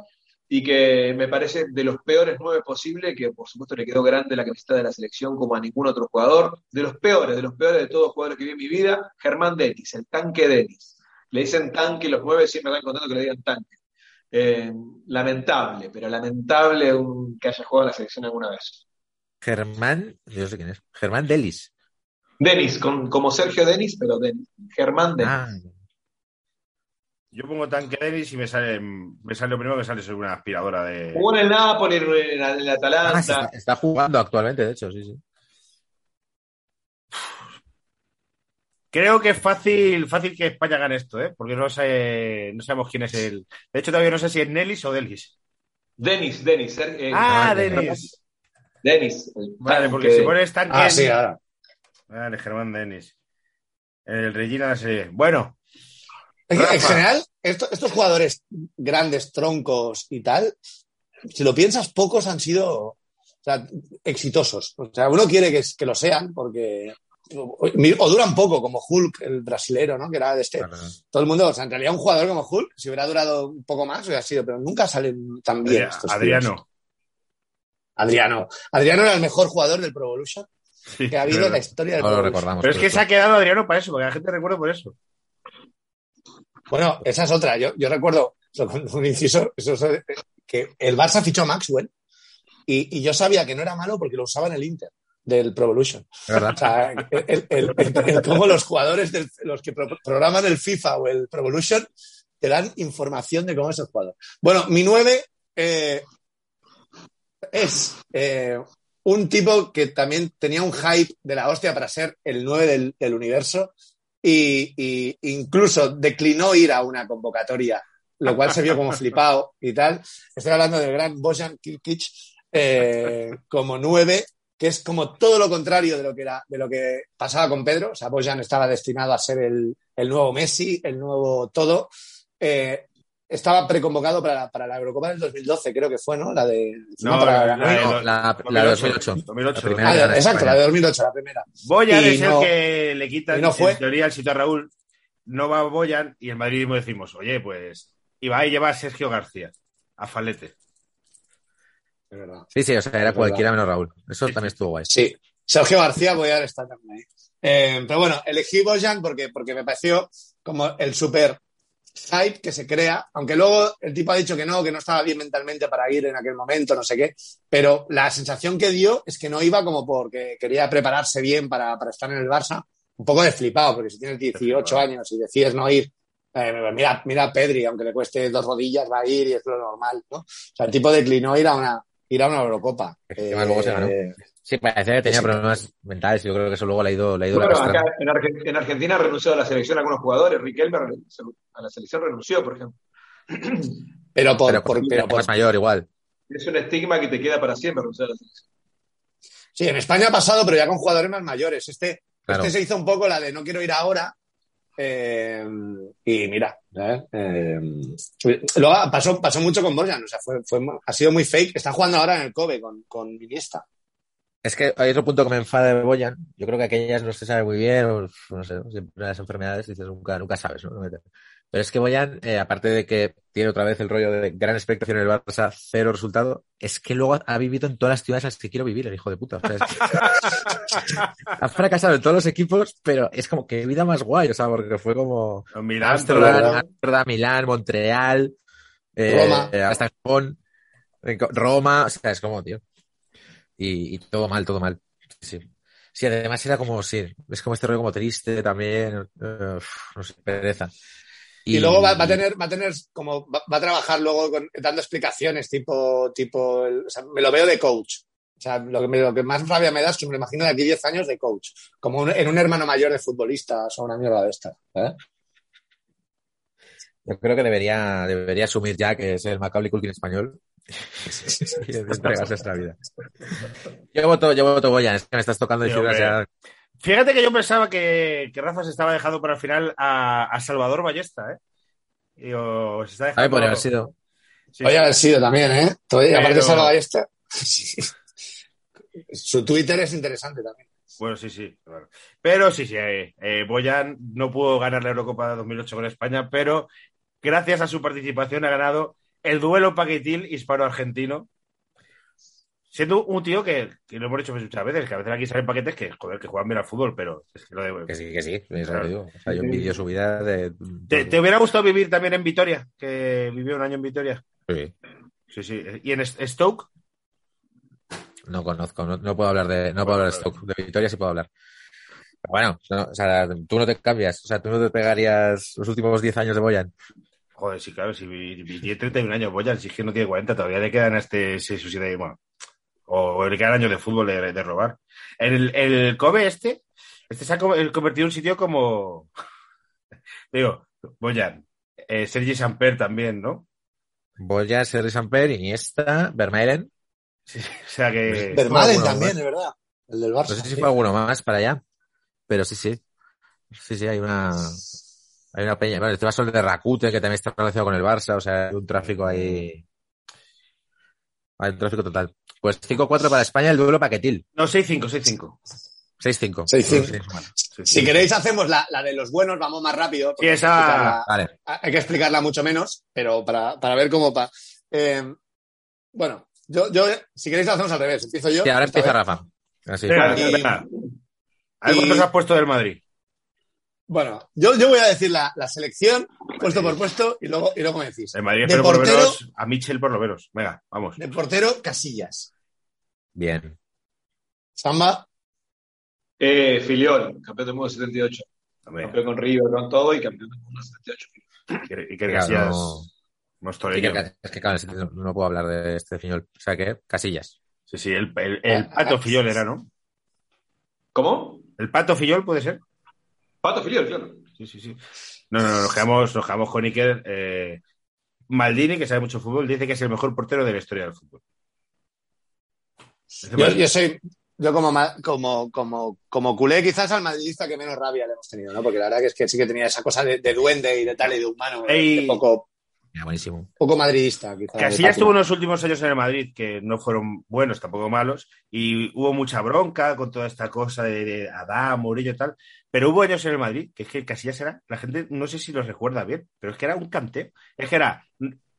y que me parece de los peores 9 posible, que por supuesto le quedó grande la camiseta de la selección como a ningún otro jugador. De los peores, de los peores de todos los jugadores que vi en mi vida, Germán Denis, el tanque Denis. Le dicen tanque, los 9 siempre están contando que le digan tanque. Eh, lamentable, pero lamentable un- que haya jugado en la selección alguna vez. Germán, yo sé quién es. Germán Delis. Denis, con, como Sergio Denis, pero Denis. Germán Denis. Ah, Yo pongo tanque Denis y me sale, me sale lo primero que sale sobre una aspiradora de. Jugó en el Napoli, en el, ah, Atalanta. sí, está, está jugando actualmente, de hecho, sí, sí. Creo que es fácil, fácil que España gane esto, ¿eh? Porque no, sé, no sabemos quién es el. De hecho, todavía no sé si es Nelis o Delis. Denis, Denis. Ser- eh, Ah, Germán Denis. Denis. el Vale, porque si pones tanque. Ah, sí, ahora. Vale, Germán Denis. El Regina de la serie. Bueno, En general, esto- estos jugadores grandes, troncos y tal, si lo piensas, pocos han sido o sea, exitosos. O sea, uno quiere que, que lo sean porque. O duran poco, como Hulk, el brasilero, ¿no? Que era de este. Claro. Todo el mundo, o sea, en realidad un jugador como Hulk, si hubiera durado un poco más, hubiera sido, pero nunca salen tan bien. Estos tíos. Adriano. Adriano. Adriano era el mejor jugador del Pro Evolution Sí, que ha habido en la historia del No Pro lo Evolution. recordamos. Pero es que se ha quedado Adriano para eso, porque la gente recuerda por eso. Bueno, esa es otra. Yo, yo recuerdo, un inciso, eso es, que el Barça fichó a Maxwell y, y yo sabía que no era malo porque lo usaba en el Inter del Pro Evolution. O sea, el, cómo los jugadores, del- los que pro- programan el FIFA o el Pro Evolution, te dan información de cómo es el jugador. Bueno, mi 9 es eh, un tipo que también tenía un hype de la hostia para ser el 9 del, del universo y, y incluso declinó ir a una convocatoria, lo cual se vio como flipado y tal. Estoy hablando del gran Bojan Kirkic eh, como 9 que es como todo lo contrario de lo que era, de lo que pasaba con Pedro. O sea, Bojan estaba destinado a ser el, el nuevo Messi, el nuevo todo. Eh, estaba preconvocado para la, para la Eurocopa del 2012, creo que fue, ¿no? La de. No, para la- de- No, la, la 2008. 2008. La primera Ah, gana exacto, la de 2008, la primera. Boyan Y es no- el que le quita y no fue. en teoría el sitio a Raúl. No va Boyan y el madridismo decimos, oye, pues Ibai lleva a Sergio García, a Falete. Es verdad. Sí, sí, o sea, era Es cualquiera verdad. menos Raúl. Eso también estuvo guay. Sí, Sergio García voy a estar también ahí. Eh, pero bueno, elegí Bojan porque, porque me pareció como el super hype que se crea, aunque luego el tipo ha dicho que no, que no estaba bien mentalmente para ir en aquel momento, no sé qué, pero la sensación que dio es que no iba como porque quería prepararse bien para, para estar en el Barça, un poco de flipado, porque si tienes 18 años y decides no ir Eh, mira, mira a Pedri, aunque le cueste dos rodillas, va a ir y es lo normal, ¿no? O sea, el tipo declinó ir a una, ir a una Eurocopa. Luego se ganó. Eh, Sí, parecía que tenía Sí. problemas mentales y yo creo que eso luego le ha ido, le ha ido Bueno, lastrando. acá en, Argen- en Argentina renunció a la selección algunos jugadores. Riquelme a la selección renunció, por ejemplo. pero por, Pero por- por, pero por- más mayor igual. Es un estigma que te queda para siempre renunciar a la selección. sí, en España ha pasado, pero ya con jugadores más mayores. Este, Claro. este se hizo un poco la de no quiero ir ahora. eh, y mira, ¿eh? Eh, luego pasó, pasó mucho con Borjan, o sea, fue, fue, ha sido muy fake. Está jugando ahora en el Kobe con, con Iniesta. Es que hay otro punto que me enfada de Boyan. Yo creo que aquellas no se sabe muy bien, o no sé, siempre las enfermedades dices nunca, nunca sabes, ¿no? Pero es que Boyan, eh, aparte de que tiene otra vez el rollo de gran expectación en el Barça, cero resultado, es que luego ha vivido en todas las ciudades en las que quiero vivir, el hijo de puta. O sea, es que- ha fracasado en todos los equipos, pero es como que vida más guay, o sea, porque fue como Milán, Amsterdam, todo. Amsterdam, Milán, Montreal, eh, Roma. eh, hasta Japón, Roma, o sea, es como, tío. Y, y todo mal, todo mal. Sí. Sí, además era como, sí, es como este rollo como triste también, eh, no sé, pereza. Y, luego va, va a tener, va a tener como, va, va a trabajar luego con- dando explicaciones tipo, tipo, el- o sea, me lo veo de coach. O sea, lo que, me- lo que más rabia me da es que me lo imagino de aquí 10 años de coach. Como un- en un hermano mayor de futbolistas o una mierda de estas. ¿eh? Yo creo que debería, debería asumir ya que es el Macaulay Culkin español y entregarse a esta vida. Yo voto, yo voto es que me estás tocando hombre. ya. Fíjate que yo pensaba que, que Rafa se estaba dejando para el final a, a Salvador Ballesta, ¿eh? Y, o se está A dejando... ver, podría haber sido. Sí, Podría sí. haber sido también, ¿eh? Todavía- Pero- Aparte salva esta. Su Twitter es interesante también. Bueno, sí, sí. claro. Pero sí, sí. Eh, eh, Boyan no pudo ganar la Eurocopa de 2008 con España, pero gracias a su participación ha ganado el duelo paquetil hispano-argentino. Siendo un tío que, que lo hemos dicho muchas veces, que a veces aquí salen paquetes que, joder, que juegan bien al fútbol, pero es que lo de- Que sí, que sí, es lo que Claro. digo. O sea, yo envidio su vida de. ¿Te, te hubiera gustado vivir también en Vitoria? Que vivió un año en Vitoria. Sí. Sí, sí. ¿Y en Stoke? No conozco, no, no puedo hablar de, no puedo hablar de Stoke, de Victoria sí puedo hablar. Pero bueno, no, o sea, tú no te cambias, o sea, tú no te pegarías los últimos 10 años de Boyan. Joder, sí, claro, si tiene 31 años, Boyan, si es que no tiene 40, todavía le quedan a este 6 o 7 años más. O le quedan años de fútbol de, de robar. El, el Kobe este, este se ha co- convertido en un sitio como... Digo, Boyan, eh, Sergi Samper también, ¿no? Boyan, Sergi Samper, Iniesta, Vermaelen. Sí, o sea que... Vermaelen bueno, también, bueno. es verdad. El del Barça. No sé si fue alguno más para allá, pero sí, sí. Sí, sí, hay una, hay una peña. Bueno, este vaso el de Rakute, que también está relacionado con el Barça, o sea, hay un tráfico ahí. Hay un tráfico total. Pues 5-4 para España, el duelo paquetil. No, 6-5, 6-5. 6-5. 6-5. Sí, Si sí. queréis, hacemos la, la de los buenos, vamos más rápido. Sí, hay que esa- Vale. hay que explicarla mucho menos, pero para, para ver cómo va. Eh, bueno, yo, yo, si queréis, lo hacemos al revés. Empiezo yo. Sí, ahora empieza vez. Rafa. Así. Venga, Y- venga. A ver cuántos has puesto del Madrid. Bueno, yo, yo voy a decir la, la selección, puesto por puesto, y luego, y luego me decís. El Madrid, De pero por lo portero- menos a Mitchell por lo menos. Venga, vamos. De portero, Casillas. Bien. Samba, Eh, Filiol, campeón del mundo 78. Hombre, Campeón con River, con todo y campeón del mundo 78. y que Casillas no- no es que- es que claro, no, puedo hablar de este final. O sea que, Casillas. Sí, sí, el, el, el pato ah, Fillol era, ¿no? ¿Cómo? El pato Fillol puede ser. Pato Filiol, claro. Sí, sí, sí. No, no, no, nos quedamos, nos quedamos con Iker. eh, Maldini, que sabe mucho fútbol, dice que es el mejor portero de la historia del fútbol. Yo, yo soy, yo como, como, como, como culé, quizás al madridista que menos rabia le hemos tenido, ¿no? Porque la verdad que es que sí que tenía esa cosa de, de duende y de tal y de humano, Ey. de poco, Ya, buenísimo. poco madridista, quizás. Casillas estuvo unos últimos años en el Madrid que no fueron buenos, tampoco malos, y hubo mucha bronca con toda esta cosa de, de Adán, Murillo y tal, pero hubo años en el Madrid que es que Casillas era, la gente no sé si lo recuerda bien, pero es que era un canteo, es que era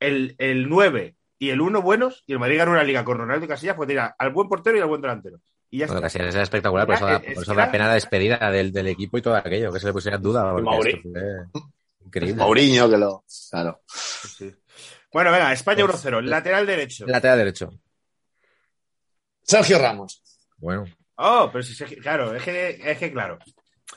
el, el 9 y el 1 buenos, y el Madrid ganó una liga con Ronaldo y Casillas, pues tenía al buen portero y al buen delantero. Y ya. Casillas era espectacular, por eso, da, Era- por eso era- da pena la despedida del, del equipo y todo aquello, que se le pusiera en duda. Mauri- esto fue Increíble. Mourinho, que lo. Claro. Sí. Bueno, venga, España 1-0, lateral derecho. Lateral derecho. Sergio Ramos. Bueno. Oh, pero sí, sí, claro, es que, es que claro.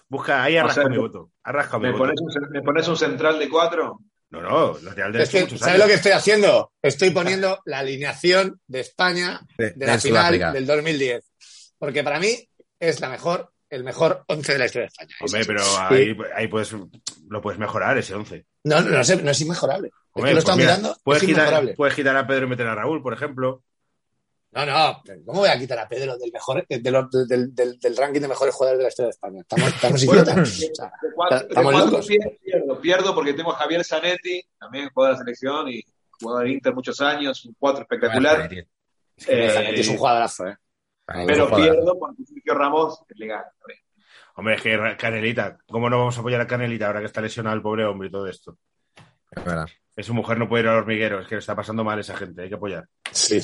Busca, ahí O sea, mi voto. Ha rascado mi ¿Me voto. pones, un, ¿Me pones un central de cuatro? No, no, lateral Es derecho que, muchos ¿sabes años. lo que estoy haciendo? Estoy poniendo la alineación de España De, de la de final Sudáfrica. del 2010. Porque para mí es la mejor, el mejor 11 de la historia de España. Hombre, Es- pero Sí. ahí, ahí puedes, lo puedes mejorar ese 11. No, no, no, sé, no es inmejorable. Es Hombre, que lo pues mira, mirando, puedes, es quitar, inmejorable. puedes quitar a Pedro y meter a Raúl, por ejemplo. No, no, pero ¿cómo voy a quitar a Pedro del mejor eh, de del, del- del ranking de mejores jugadores de la historia de España? Estamos, estamos idiotas. O sea, cuatro, Estamos locos. pierdo, porque tengo a Javier Zanetti, también jugador de la selección y jugador de Inter muchos años, un cuatro espectacular. Bueno, Eh, Zanetti es un jugadorazo, ¿eh? Pero pierdo porque Sergio Ramos le gana. Hombre, es que Canelita, ¿cómo no vamos a apoyar a Canelita ahora que está lesionado el pobre hombre y todo esto? Es verdad. Es su mujer no puede ir al hormiguero, es que le está pasando mal esa gente, hay que apoyar. Sí.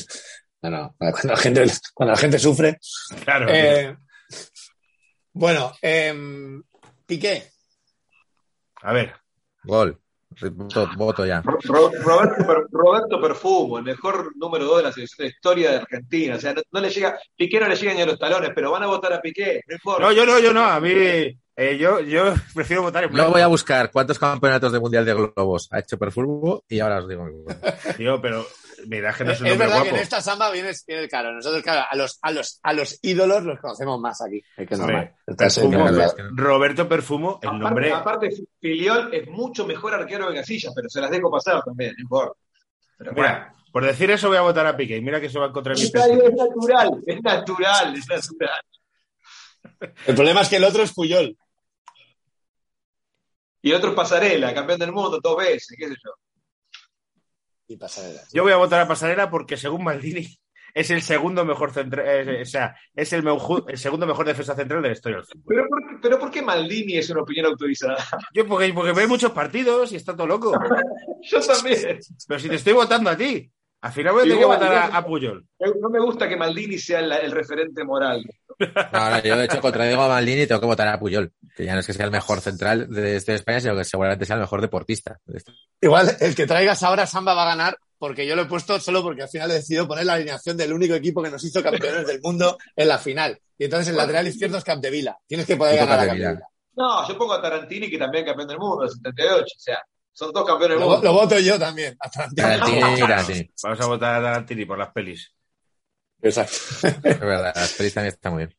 No, no. Cuando la gente, cuando la gente sufre. Claro. Eh, bueno, em, Piqué. A ver, Gol. Voto, voto ya. Ro- Ro- Roberto, Roberto Perfumo, el mejor número dos de la selección de historia de Argentina. O sea, no, no le llega, Piqué no le llega ni a los talones, pero van a votar a Piqué, no yo no, yo no, a mí, eh, yo, yo prefiero votar en Yo blanco. voy a buscar cuántos campeonatos de Mundial de Globos ha hecho Perfurbo y ahora os digo. Tío, pero mira, que no es Es un nombre verdad guapo. que en esta samba vienes, vienes claro. Nosotros, claro, a los, a los, a los ídolos los conocemos más aquí. Es que normal. Perfumo. Roberto Perfumo, el aparte, nombre. aparte, Filiol es mucho mejor arquero que Casillas, pero se las dejo pasar también, no importa. Pero bueno. Mira, por decir eso voy a votar a Piqué. y Mira que eso va en contra de mi Es, natural, es natural, es natural. El problema es que el otro es Puyol. Y el otro es Pasarela, campeón del mundo dos veces, qué sé yo. Y pasarela. Yo voy a votar a Pasarela porque según Maldini es el segundo mejor central, o sea, es el, el segundo mejor defensa central de la historia del fútbol. Pero ¿por, qué- pero ¿por qué Maldini es una opinión autorizada? Yo porque, porque ve muchos partidos y está todo loco. Yo también. Pero si te estoy votando a ti, al final voy a tener que votar a, Puyol. No me gusta que Maldini sea el, el referente moral. No, no, yo de hecho contradigo a Maldini y tengo que votar a Puyol, que ya no es que sea el mejor central de este de España, sino que seguramente sea el mejor deportista. de este. Igual, el que traigas ahora Samba va a ganar porque yo lo he puesto solo porque al final he decidido poner la alineación del único equipo que nos hizo campeones del mundo en la final. Y entonces el lateral izquierdo es Capdevila. Tienes que poder ganar a Capdevila. Capdevila. No, yo pongo a Tarantini, que también es campeón del mundo, 78. O sea, son dos campeones del Lo, mundo. lo voto yo también. a Tarantino. Tarantini, Tarantini. Vamos a votar a Tarantini por las pelis. Exacto. Es verdad, las pelis también está muy bien.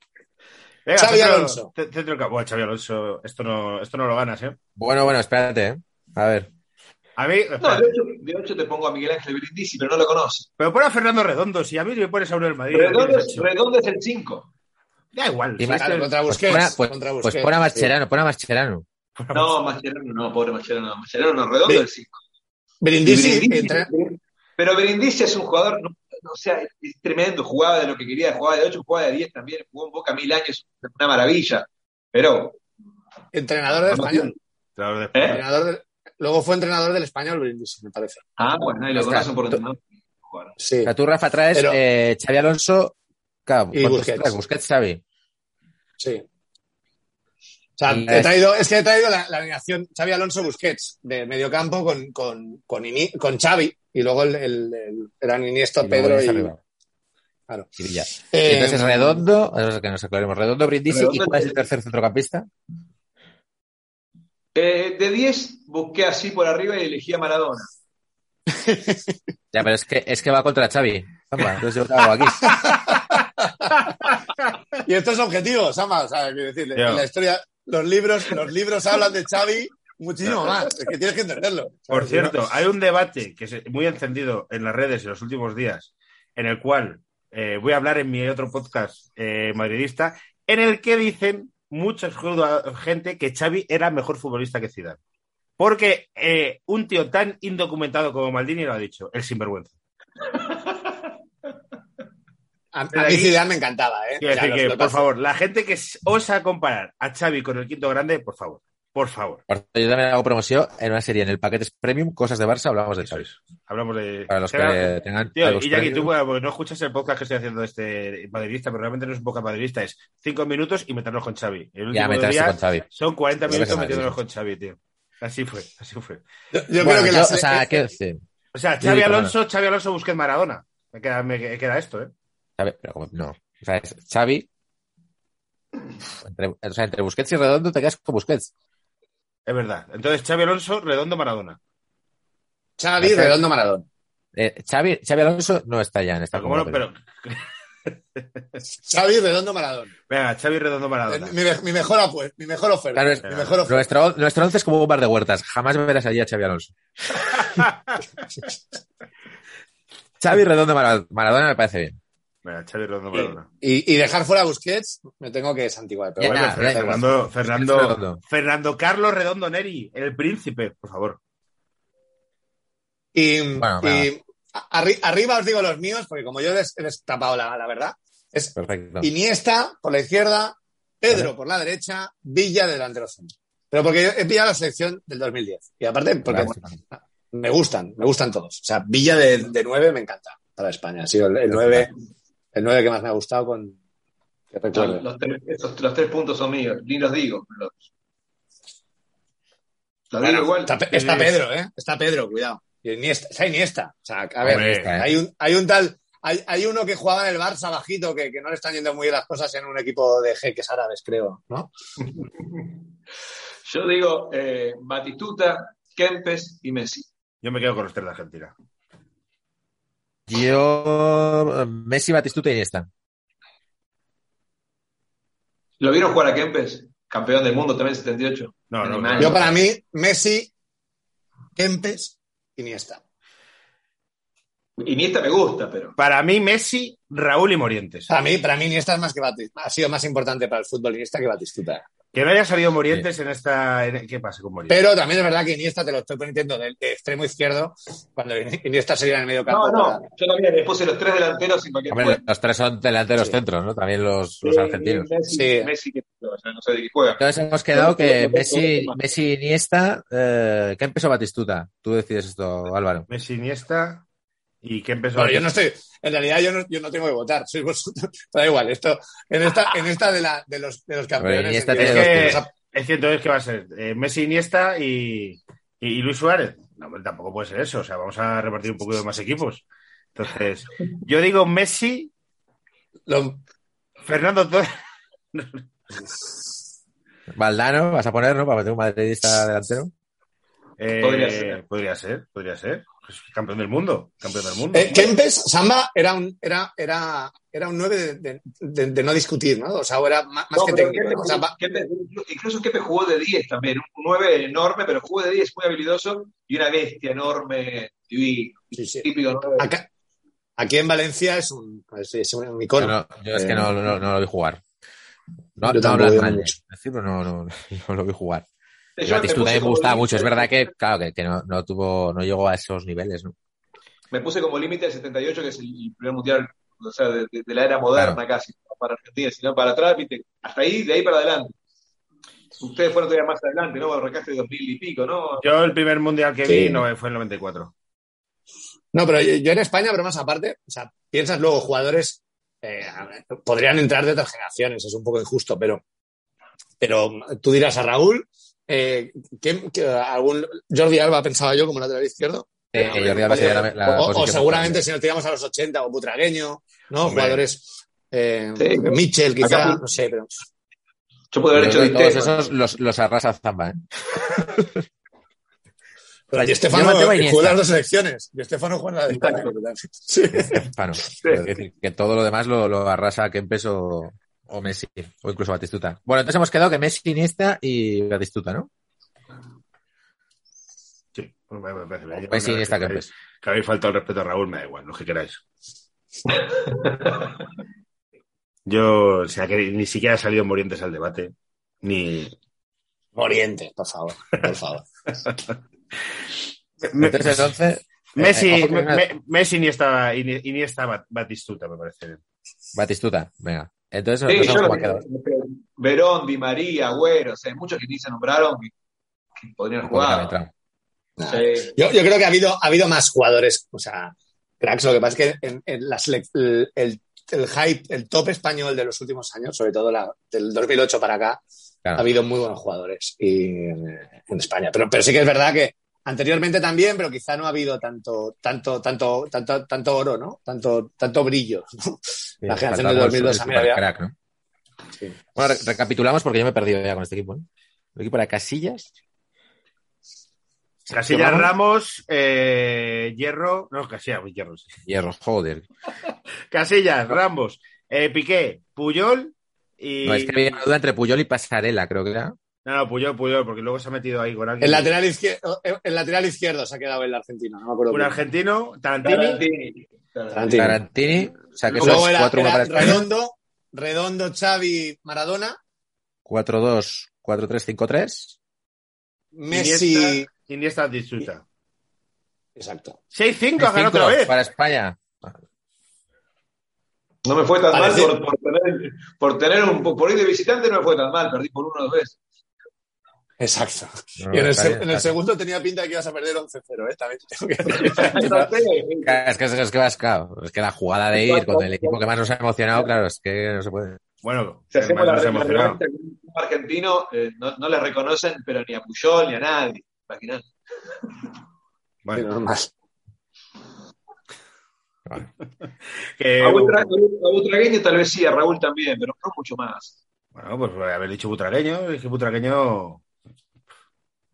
Venga, Xavi centro- Alonso. centro. Bueno, Xavi Alonso, esto no, esto no lo ganas, ¿eh? Bueno, bueno, espérate, ¿eh? A ver. A mí, No, de hecho, de hecho te pongo a Miguel Ángel Brindisi, pero no lo conoce. pero pon a Fernando Redondo, si a mí me pones a uno del Madrid. Redondo es, hecho. Redondo es el 5. Da igual. Y si más- contra Pues Busquets. pon a, pues, contra pues Busquets, pon a sí. Mascherano, pon a Mascherano. No, Mascherano no, pobre Mascherano no. Mascherano no, Redondo el 5. Brindisi, Brindisi- entre- Pero Brindisi es un jugador, no, no, o sea, es tremendo, jugaba de lo que quería, jugaba de 8, jugaba de 10 también, jugó en Boca mil años, una maravilla. Pero, entrenador del español. ¿eh? Entrenador del- Luego fue entrenador del español, Brindisi, me parece. Ah, bueno, y lo conocen por entrenador. Bueno. Sí. O sea, tú, Rafa, traes Pero- eh, Xavi Alonso, claro, Y ¿cuántos Busquets. Busquets, Xavi. Sí. O sea, he es- traído, es que he traído la, la alineación Xavi Alonso Busquets de mediocampo con, con, con, Ini- con Xavi y luego el, el, el- eran Iniesta, Y Pedro y, arriba. Claro. Y Villa. Eh, entonces Redondo, es que nos aclaremos, Redondo, Brindisi, ¿y cuál es el tercer centrocampista? Eh, de 10 busqué así por arriba y elegí a Maradona. Ya, pero es que, es que va contra Xavi. Toma, entonces yo hago aquí. Y esto es objetivo, Sama, o sea, decir, en la historia, los libros, los libros hablan de Xavi muchísimo más, es que tienes que entenderlo. Por cierto, hay un debate que es muy encendido en las redes en los últimos días, en el cual eh, voy a hablar en mi otro podcast eh, madridista, en el que dicen mucha gente que Xavi era mejor futbolista que Zidane. Porque eh, un tío tan indocumentado como Maldini lo ha dicho, el sinvergüenza. A, a mí Zidane me encantaba, ¿eh? Quiero Ya, decir los- que, los- por favor, la gente que osa comparar a Xavi con el quinto grande, por favor, por favor. Yo también hago promoción en una serie en el paquete premium, cosas de Barça, hablamos de Xavi. Hablamos de... Para los que Claro, tengan. Tío, y Jackie, premium. tú bueno, porque no escuchas el podcast que estoy haciendo de este madridista, pero realmente no es un podcast madridista, es cinco minutos y meternos con Xavi. El Ya meterse día con Xavi. son 40 No minutos metiéndonos con Xavi, tío. Así fue, así fue. Yo, yo Bueno, creo que yo, la o sea, quiero decir, O sea, Sí, Xavi. Alonso, Xavi Alonso, Busquets Maradona. Me queda, me queda esto, ¿eh? Pero como- no. O sea, es Xavi, Entre, o sea, entre Busquets y Redondo te quedas con Busquets. Es verdad. Entonces, Xavi Alonso, Redondo, Maradona. Xavi. Redondo, Maradona. Eh, Xavi, Xavi Alonso no está ya en esta Pero, ¿cómo no? convocatoria. Pero, Xavi, Redondo, Maradona. venga, Xavi, Redondo, Maradona. Mi, mi mejor apuesta, mi mejor oferta. Claro, es- mi mejor oferta. Nuestro, nuestro once es como un bar de huertas. Jamás verás allí a Xavi Alonso. Xavi Redondo Mara- Maradona me parece bien. Venga. Y, y dejar fuera a Busquets, me tengo que santiguar. Pero bueno, ya, pero da igual. Fernando, Fernando, Redondo. Fernando Carlos Redondo Neri, el príncipe, por favor. Y, Bueno, y arri- arriba os digo los míos, porque como yo he des- he destapado la, la verdad, es Perfecto. Iniesta por la izquierda, Pedro por la derecha, Villa de delantero centro. Pero porque he pillado la selección del 2010. Y aparte, porque me gustan, me gustan todos. O sea, Villa de, de 9 me encanta para España. Ha sido el, el 9, el 9 que más me ha gustado con... Que. Los, los tres, esos- los tres puntos son míos, ni los digo. Los, los Bueno, digo igual. Está, Pe- está Pedro, ¿eh? Está Pedro, cuidado. Y Iniesta, está Iniesta. O sea, a ver, Hombre, Iniesta, ¿eh? hay, un, hay un tal... Hay, hay uno que jugaba en el Barça bajito que, que no le están yendo muy bien las cosas en un equipo de jeques árabes, creo, ¿no? Yo digo eh, Batistuta, Kempes y Messi. Yo me quedo con los tres de Argentina. Yo, Messi, Batistuta y Iniesta. ¿Lo vieron jugar a Kempes? Campeón del mundo también 78. No, no, no. Yo para mí, Messi, Kempes, Iniesta. Iniesta me gusta, pero. Para mí, Messi, Raúl y Morientes. Para mí, para mí Iniesta es más que Batistuta. Ha sido más importante para el fútbol Iniesta que Batistuta. Que no haya salido Morientes en esta. en- ¿Qué pasa con Morientes? Pero también es verdad que Iniesta te lo estoy poniendo de, de extremo izquierdo, cuando Iniesta sería en el medio campo. No, no, para- yo también le puse los tres delanteros sin cualquier Hombre, los tres son delanteros Sí. centros, ¿no? También los, los argentinos. Messi, Sí. Messi que o sea, no sé de qué juega. Entonces hemos quedado que Messi. Messi Iniesta, eh, ¿qué empezó Batistuta? Tú decides esto, Álvaro. Messi, Iniesta. ¿Y qué empezó? Bueno, yo no estoy, en realidad yo no, yo no tengo que votar, sois vosotros. Pero da igual, esto, en esta, en esta de, la, de, los, de los campeones. Tiene que Es que entonces, ¿qué va a ser? Eh, Messi, Iniesta y, y, y Luis Suárez. No, hombre, tampoco puede ser eso. O sea, vamos a repartir un poco de más equipos. Entonces, yo digo Messi, lo- Fernando Torres. Valdano, vas a poner, ¿no? Para meter un madridista delantero. Eh, Podría ser. Podría ser, podría ser. Pues, campeón del mundo. Campeón del mundo. Eh, Kempes, Samba era un, era, era, era un 9 de, de- de- de no discutir, ¿no? O sea, era más, más No, que técnico. Kempes ¿no? O sea, jugó- va- Kempes- incluso Kepe jugó de 10 también, un 9 enorme, pero jugó de 10, muy habilidoso y una bestia enorme, divino, sí, sí. típico 9. Acá- aquí en Valencia es un, es, es un Yo, icono. no- yo es que Eh, no, no, no lo vi jugar. No, Yo no tampoco hablas veo mal de mucho. decirlo, no, no, no lo vi jugar. Me Batistuta también me como gustaba límite- mucho. Es verdad que, claro, que, que no, no tuvo, no llegó a esos niveles, ¿no? Me puse como límite el 78, que es el primer mundial, o sea, de, de- de la era moderna Claro. casi, no para Argentina, sino para atrás, viste, hasta ahí, de ahí para adelante. Ustedes fueron todavía más adelante, ¿no? Recaste de 2000 y pico, ¿no? Yo el primer mundial que Sí. vi no, fue el 94. No, pero yo, yo en España, pero más aparte, o sea, piensas luego jugadores, eh, podrían entrar de otras generaciones, es un poco injusto, pero, pero tú dirás a Raúl, eh, ¿quién- que algún Jordi Alba pensaba yo como lateral izquierdo? Eh, Jordi Alba sería la, la o, seguramente si nos tiramos a los 80 o Butragueño, ¿no? Hombre. Jugadores, eh, Sí. Mitchell quizá, Acá- no sé, pero Yo puedo haber Yo hecho que todos esos los, los arrasa Zamba, ¿eh? pero Yo Stefano mantengo a jugó Iniesta. las dos selecciones. Di Stefano juega en la de España. Sí. Bueno, es decir, que todo lo demás lo, lo arrasa Kempes o, o Messi, o incluso Batistuta. Bueno, entonces hemos quedado que Messi, Iniesta y Batistuta, ¿no? Sí, pues me, me. Yo Messi, Iniesta, que, Kempes. que habéis faltado el respeto a Raúl, me da igual, lo que queráis. Yo, o sea, que ni siquiera ha salido Morientes al debate. Ni. Moriente, por favor, por favor. Me- Entonces, entonces, Messi, eh, que me- me- Messi ni estaba Batistuta, me parece bien. Batistuta, venga. Entonces, Sí, yo lo quedado. Verón, Di María, Agüero, o sea, hay muchos que ni se nombraron que, que podrían jugar. Sí. Yo, yo creo que ha habido, ha habido más jugadores, o sea, cracks. Lo que pasa es que en, en la el, el- el hype, el top español de los últimos años, sobre todo la, del 2008 para acá, Claro. ha habido muy buenos jugadores y, en, en España. Pero, pero sí que es verdad que anteriormente también, pero quizá no ha habido tanto, tanto, tanto, tanto, tanto oro, ¿no? Tanto, tanto brillo. ¿no? Sí, La generación faltaba del el 2002 super también había- crack, ¿no? Bueno, re- recapitulamos porque yo me he perdido ya con este equipo. ¿eh? El equipo era Casillas, Casillas Ramos. Ramos, eh, Hierro, no, Casillas, Hierro, sí. Hierro, joder. Casillas, Ramos, eh, Piqué, Puyol y. No, es que había una duda entre Puyol y Pasarela, creo que era. No, no, Puyol, Puyol, porque luego se ha metido ahí con alguien. El lateral, izquierdo, el lateral izquierdo se ha quedado el argentino, no me acuerdo. Un quién. argentino, Tarantini. Tarantini. Tarantini, o sea que esos era, cuatro era para España. Redondo, Redondo, Xavi, Maradona, 4-2, 4-3-5-3. Messi. Iniesta, Iniesta disfruta. Exacto. 6-5 ha ganado otra vez. para España. No me fue tan Parece- mal por, por tener, por tener un por ir de visitante no me fue tan mal, perdí por uno o dos veces. Exacto. No, y en el, en segundo tenía pinta de que ibas a perder 11-0, ¿eh? También tengo que. Es que, es que vas, claro, es que la jugada de ir con el equipo que más nos ha emocionado, claro, es que no se puede. Bueno, Si hacemos la, un argentino, eh, no, no le reconocen, pero ni a Puyol ni a nadie. Imaginate. Bueno, Normal. que- A Butra- a Butragueño tal vez sí, a Raúl también, pero no mucho más. bueno, pues haber dicho butragueño, es que butragueño.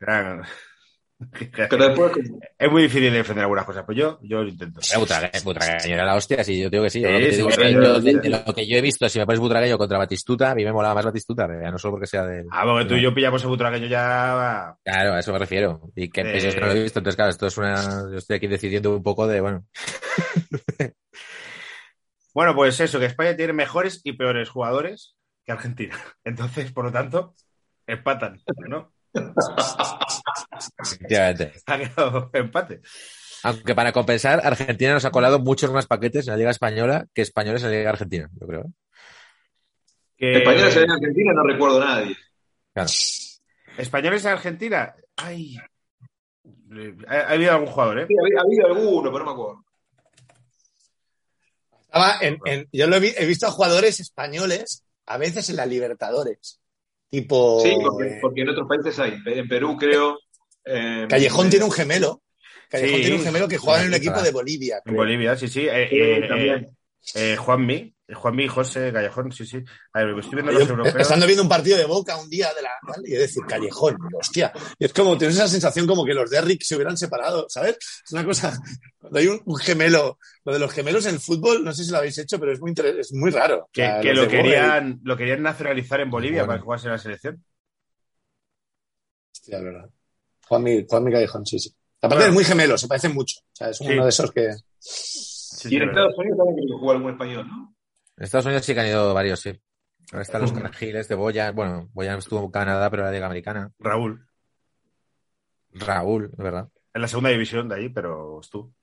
Pero después, Es muy difícil defender algunas cosas, pero yo, yo lo intento. Butragueño, Butragueño era la hostia, sí, yo digo que sí. Lo que sí, digo yo- de, de lo que yo he visto, si me pones Butragueño contra Batistuta, a mí me molaba más Batistuta, no solo porque sea de... Ah, porque tú y yo pillamos a butragueño ya. Claro, a eso me refiero. Y que Eh. es que no lo he visto, entonces claro, esto es una... Yo estoy aquí decidiendo un poco de, bueno, Bueno, pues eso, que España tiene mejores y peores jugadores que Argentina. Entonces, por lo tanto, empatan, ¿no? Efectivamente. Ha quedado empate. Aunque para compensar, Argentina nos ha colado muchos más paquetes en la Liga Española que españoles en la Liga Argentina, yo creo. ¿eh? Que- españoles en Argentina no recuerdo a nadie. Claro. Españoles en Argentina. Ay. Ha, ha habido algún jugador, ¿eh? Sí, ha, ha habido alguno, pero no me acuerdo. Estaba en, en- yo lo he, vi- he visto a jugadores españoles a veces en la Libertadores. Tipo. Sí, porque, porque en otros países hay. En Perú, creo. eh, Callejón tiene un gemelo. Callejón Sí. tiene un gemelo que juega en un equipo de Bolivia. En creo. Bolivia, sí, sí. Eh, Sí, eh, también. eh, Juanmi, Juanmi, José Callejón, sí, sí. A ver, estoy viendo los Yo, europeos. estando viendo un partido de Boca un día de la ¿vale? y es decir, Callejón, hostia. Y es como, tienes esa sensación como que los de Rick se hubieran separado, ¿sabes? Es una cosa, cuando hay un, un gemelo, lo de los gemelos en el fútbol, no sé si lo habéis hecho, pero es muy, inter- es muy raro. Que, O sea, que los lo, querían, lo querían nacionalizar en Bolivia Bueno. para que jugase en la selección. Hostia, es verdad. Juanmi, Juanmi Callejón, sí, sí. Aparte Bueno. es muy gemelo, se parecen mucho. O sea, es Sí. uno de esos que... Sí, Y en. Estados Unidos también que jugó algún español, ¿no? En Estados Unidos sí que han ido varios, sí. Ahora están los Cargiles de Boya. Bueno, Boya estuvo en Canadá, pero era Liga Americana. Raúl, Raúl, de verdad. en la segunda división de ahí, pero es tú.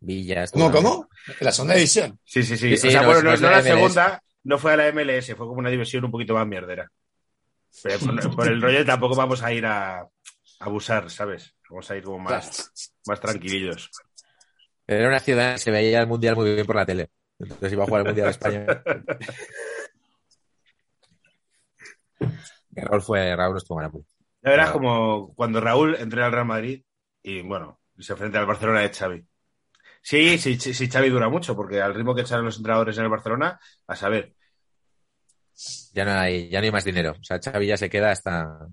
Villa. estuvo ¿Cómo, cómo? En la segunda división. Sí, sí, sí. Sí, sí, o sea, no, bueno, no no, es no la la segunda, no fue a la MLS, fue como una división un poquito más mierdera. Pero por, por el rollo tampoco vamos a ir a, a abusar, ¿sabes? Vamos a ir como más, más tranquilillos. Era una ciudad que se veía el Mundial muy bien por la tele. Entonces iba a jugar el Mundial de España. Y Raúl fue, Raúl estuvo pues. La verdad es Claro. como cuando Raúl entró al Real Madrid y, bueno, se enfrenta al Barcelona de Xavi. Sí, sí, sí, sí, Xavi dura mucho, porque al ritmo que echan los entrenadores en el Barcelona, a saber. Ya no hay, ya no hay más dinero. O sea, Xavi ya se queda hasta,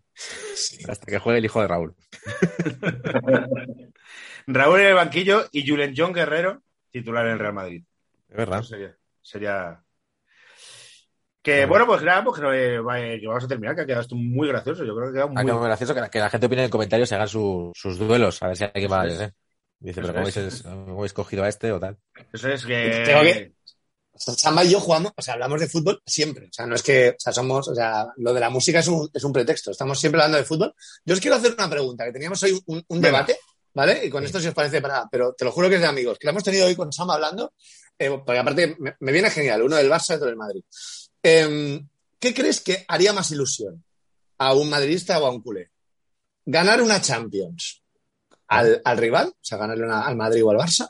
hasta que juegue el hijo de Raúl. Raúl en el banquillo y Julen John Guerrero titular en el Real Madrid. Es verdad. Sería. sería... Que bueno, pues nada, pues que, eh, que vamos a terminar, que ha quedado esto muy gracioso. Yo creo que ha quedado Ah, muy. que muy gracioso que la, que la gente opine en el comentario se hagan su- sus duelos, a ver si hay que es. ¿eh? Dice, Eso pero ¿cómo es. habéis, cómo habéis cogido a este o tal? Eso es que. Tengo que- Samba y yo jugamos, o sea, hablamos de fútbol siempre. O sea, no es que, o sea, somos, o sea, lo de la música es un, es un pretexto. Estamos siempre hablando de fútbol. Yo os quiero hacer una pregunta, que teníamos hoy un, debate, ¿vale? Y con esto si os parece para nada, pero te lo juro que es de amigos, que lo hemos tenido hoy con Samba hablando, eh, porque aparte me, me viene genial, uno del Barça y otro del Madrid. Eh, ¿Qué crees que haría más ilusión a un madridista o a un culé? ¿Ganar una Champions al, al rival, o sea, ganarle una- al Madrid o al Barça?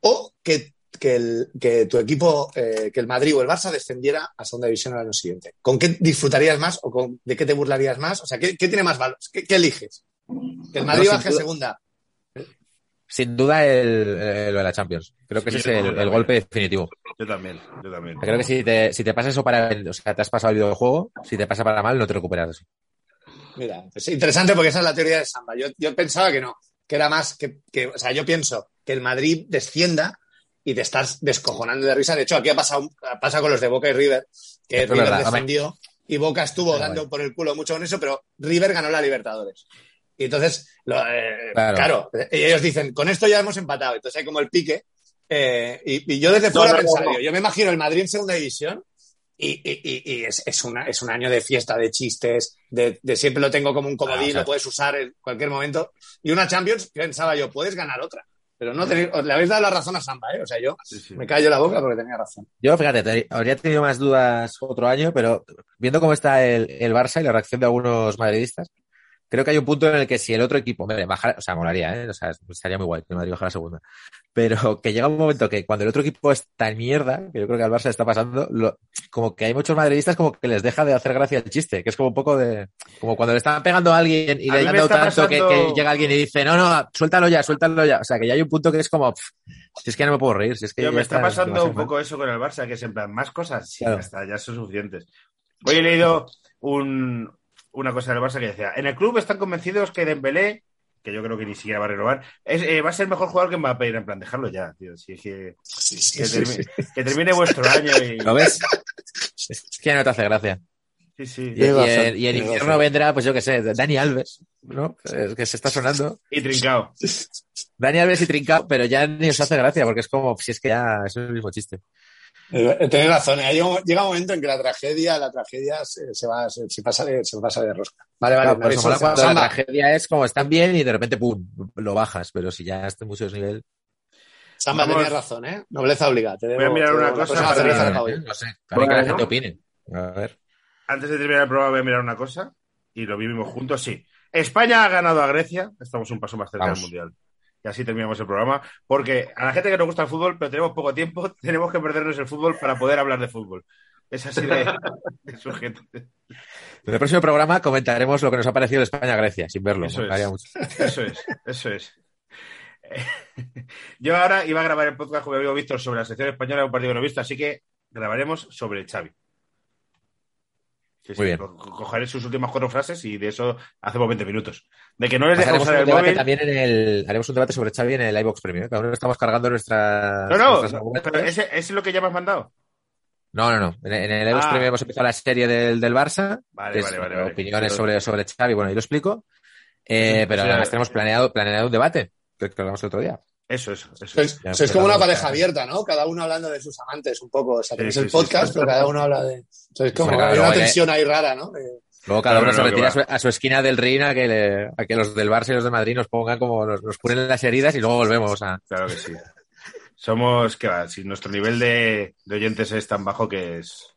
¿O que que, el, que tu equipo, eh, que el Madrid o el Barça descendiera a segunda división al año siguiente. ¿Con qué disfrutarías más o con, de qué te burlarías más? O sea, ¿qué, qué tiene más valor? ¿Qué, qué eliges? ¿Que el Madrid No, baje a segunda? Sin duda el, eh, lo de la Champions. Creo que Sí, ese es el, el golpe definitivo. Yo también, yo también. Creo que si te, si te pasa eso para o sea, te has pasado el videojuego, si te pasa para mal, no te recuperas. Mira, es interesante porque esa es la teoría de Samba. Yo, yo pensaba que no, que era más que, que, o sea, yo pienso que el Madrid descienda y te estás descojonando de risa. De hecho, aquí ha pasado, pasa con los de Boca y River, que River verdad, defendió y Boca estuvo dando por el culo mucho con eso, pero River ganó la Libertadores. Y entonces, lo, eh, Claro. claro. ellos dicen, con esto ya hemos empatado. Entonces hay como el pique. eh, y, y yo desde fuera no, no, pensaba, no. yo me imagino el Madrid en segunda división y, y- y- y es, es una, es un año de fiesta, de chistes, de, de siempre lo tengo como un comodín, Ah, o sea- lo puedes usar en cualquier momento. Y una Champions, pensaba yo, puedes ganar otra. Pero no tenéis- le habéis dado la razón a Samba, ¿eh? O sea, yo Sí, sí. me callo la boca porque tenía razón. Yo, fíjate, te- habría tenido más dudas otro año, pero viendo cómo está el, el Barça y la reacción de algunos madridistas, creo que hay un punto en el que si el otro equipo, hombre, bajara, o sea, molaría, ¿eh? O sea, estaría muy guay que el Madrid bajara a segunda. Pero que llega un momento que cuando el otro equipo está en mierda, que yo creo que al Barça le está pasando, lo- como que hay muchos madridistas como que les deja de hacer gracia el chiste, que es como un poco de, como cuando le están pegando a alguien y A le han dado tanto que, pasando- que llega alguien y dice, no, no, suéltalo ya, suéltalo ya. O sea, que ya hay un punto que es como, pff, si es que no me puedo reír, si es que Yo, me está pasando un mal. poco eso con el Barça, que es en plan, más cosas, sí, Claro. está, ya son suficientes. Hoy he leído un- una cosa del Barça que decía, en el club están convencidos que Dembélé, que yo creo que ni siquiera va a renovar, es, eh, va a ser mejor jugador que Mbappé, en plan, dejarlo ya, tío, si es que, que, termi- que termine vuestro año y... ¿Lo ves? Es que ya no te hace gracia. Sí, sí. Y, y en, y invierno vendrá, pues yo qué sé, Dani Alves, ¿no? Es que se está sonando. Y trincado. Dani Alves y Trincao, pero ya ni os hace gracia, porque es como, si es que ya es el mismo chiste. Tenéis razón, ¿eh? llega, un- momento en que la tragedia, la tragedia se, se va, se, se pasa de, se pasa de rosca. Vale, vale, por eso cuando la tragedia es como están bien y de repente, pum, lo bajas, pero si ya está en mucho nivel. Samba Vamos. tenías razón, ¿eh? Nobleza obligada. Te Voy a mirar una cosa para- cerveza. No sé, para que la gente opine. A ver. Antes de terminar el programa voy a mirar una cosa, y lo vivimos juntos, sí. España ha ganado a Grecia, estamos un paso más cerca Vamos. del Mundial. Y así terminamos el programa, porque a la gente que nos gusta el fútbol, pero tenemos poco tiempo, tenemos que perdernos el fútbol para poder hablar de fútbol. Es así de, de surgente. En el próximo programa comentaremos lo que nos ha parecido de España-Grecia, sin verlo. Eso es. mucho. Eso es, eso es. Yo ahora iba a grabar el podcast con mi amigo Víctor sobre la sección española de un partido que no he visto, así que grabaremos sobre el Xavi. Sí, sí, Muy bien. co- Cogeré sus últimas cuatro frases y de eso hacemos 20 minutos. De que no les deja haremos, usar un el debate móvil. también en el, haremos un debate sobre Xavi en el iBox Premium. ¿eh? Cada uno estamos cargando nuestras. No, no, pero ese, ese es lo que ya me has mandado. No, no, no. En, en el iVoox Ah. Premium hemos empezado la serie del, del Barça. Vale, vale, vale, vale. Opiniones sobre, sobre Xavi. Bueno, ahí lo explico. Eh, pero además tenemos planeado, planeado un debate. Que, que hablamos el otro día. Eso, eso, eso. Sois, Ya, sois pero como una pareja claro. abierta, ¿no? Cada uno hablando de sus amantes un poco. O sea, tenéis Sí, el sí, podcast, sí. pero cada uno habla de... Sois como Hombre, claro, hay una tensión ahí rara, ¿no? De- Luego cada No, uno no, se retira a su, a su esquina del ring a que, le- a que los del Barça y los de Madrid nos pongan como nos, nos curen las heridas y luego volvemos a. Claro que sí. Somos, que va, si nuestro nivel de, de oyentes es tan bajo que es,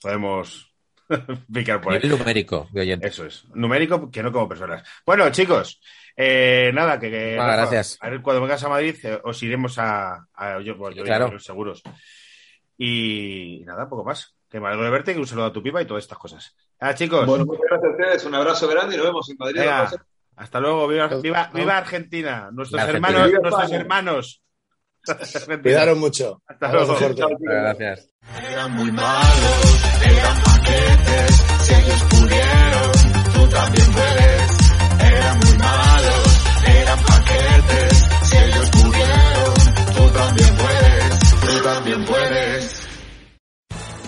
podemos picar por ahí. Nivel numérico de oyentes. Eso es. Numérico que no como personas. Bueno, chicos, eh, nada, que, que- Ah, gracias. A ver, cuando vengas a Madrid, eh, os iremos a, a- yo, bueno, yo Claro. iré, seguros. Y nada, poco más. Que me alegro de verte y un saludo a tu pipa y todas estas cosas. Ah, chicos, Bueno, muchas gracias a ustedes, un abrazo grande y nos vemos en Madrid. venga, hasta luego, viva, viva, viva Argentina, nuestros Viva hermanos, Argentina. Viva nuestros España. hermanos. Argentina. Cuidaros mucho. Hasta luego. fuerte. Gracias. Eran muy malos, eran paquetes, si ellos pudieron, tú también puedes.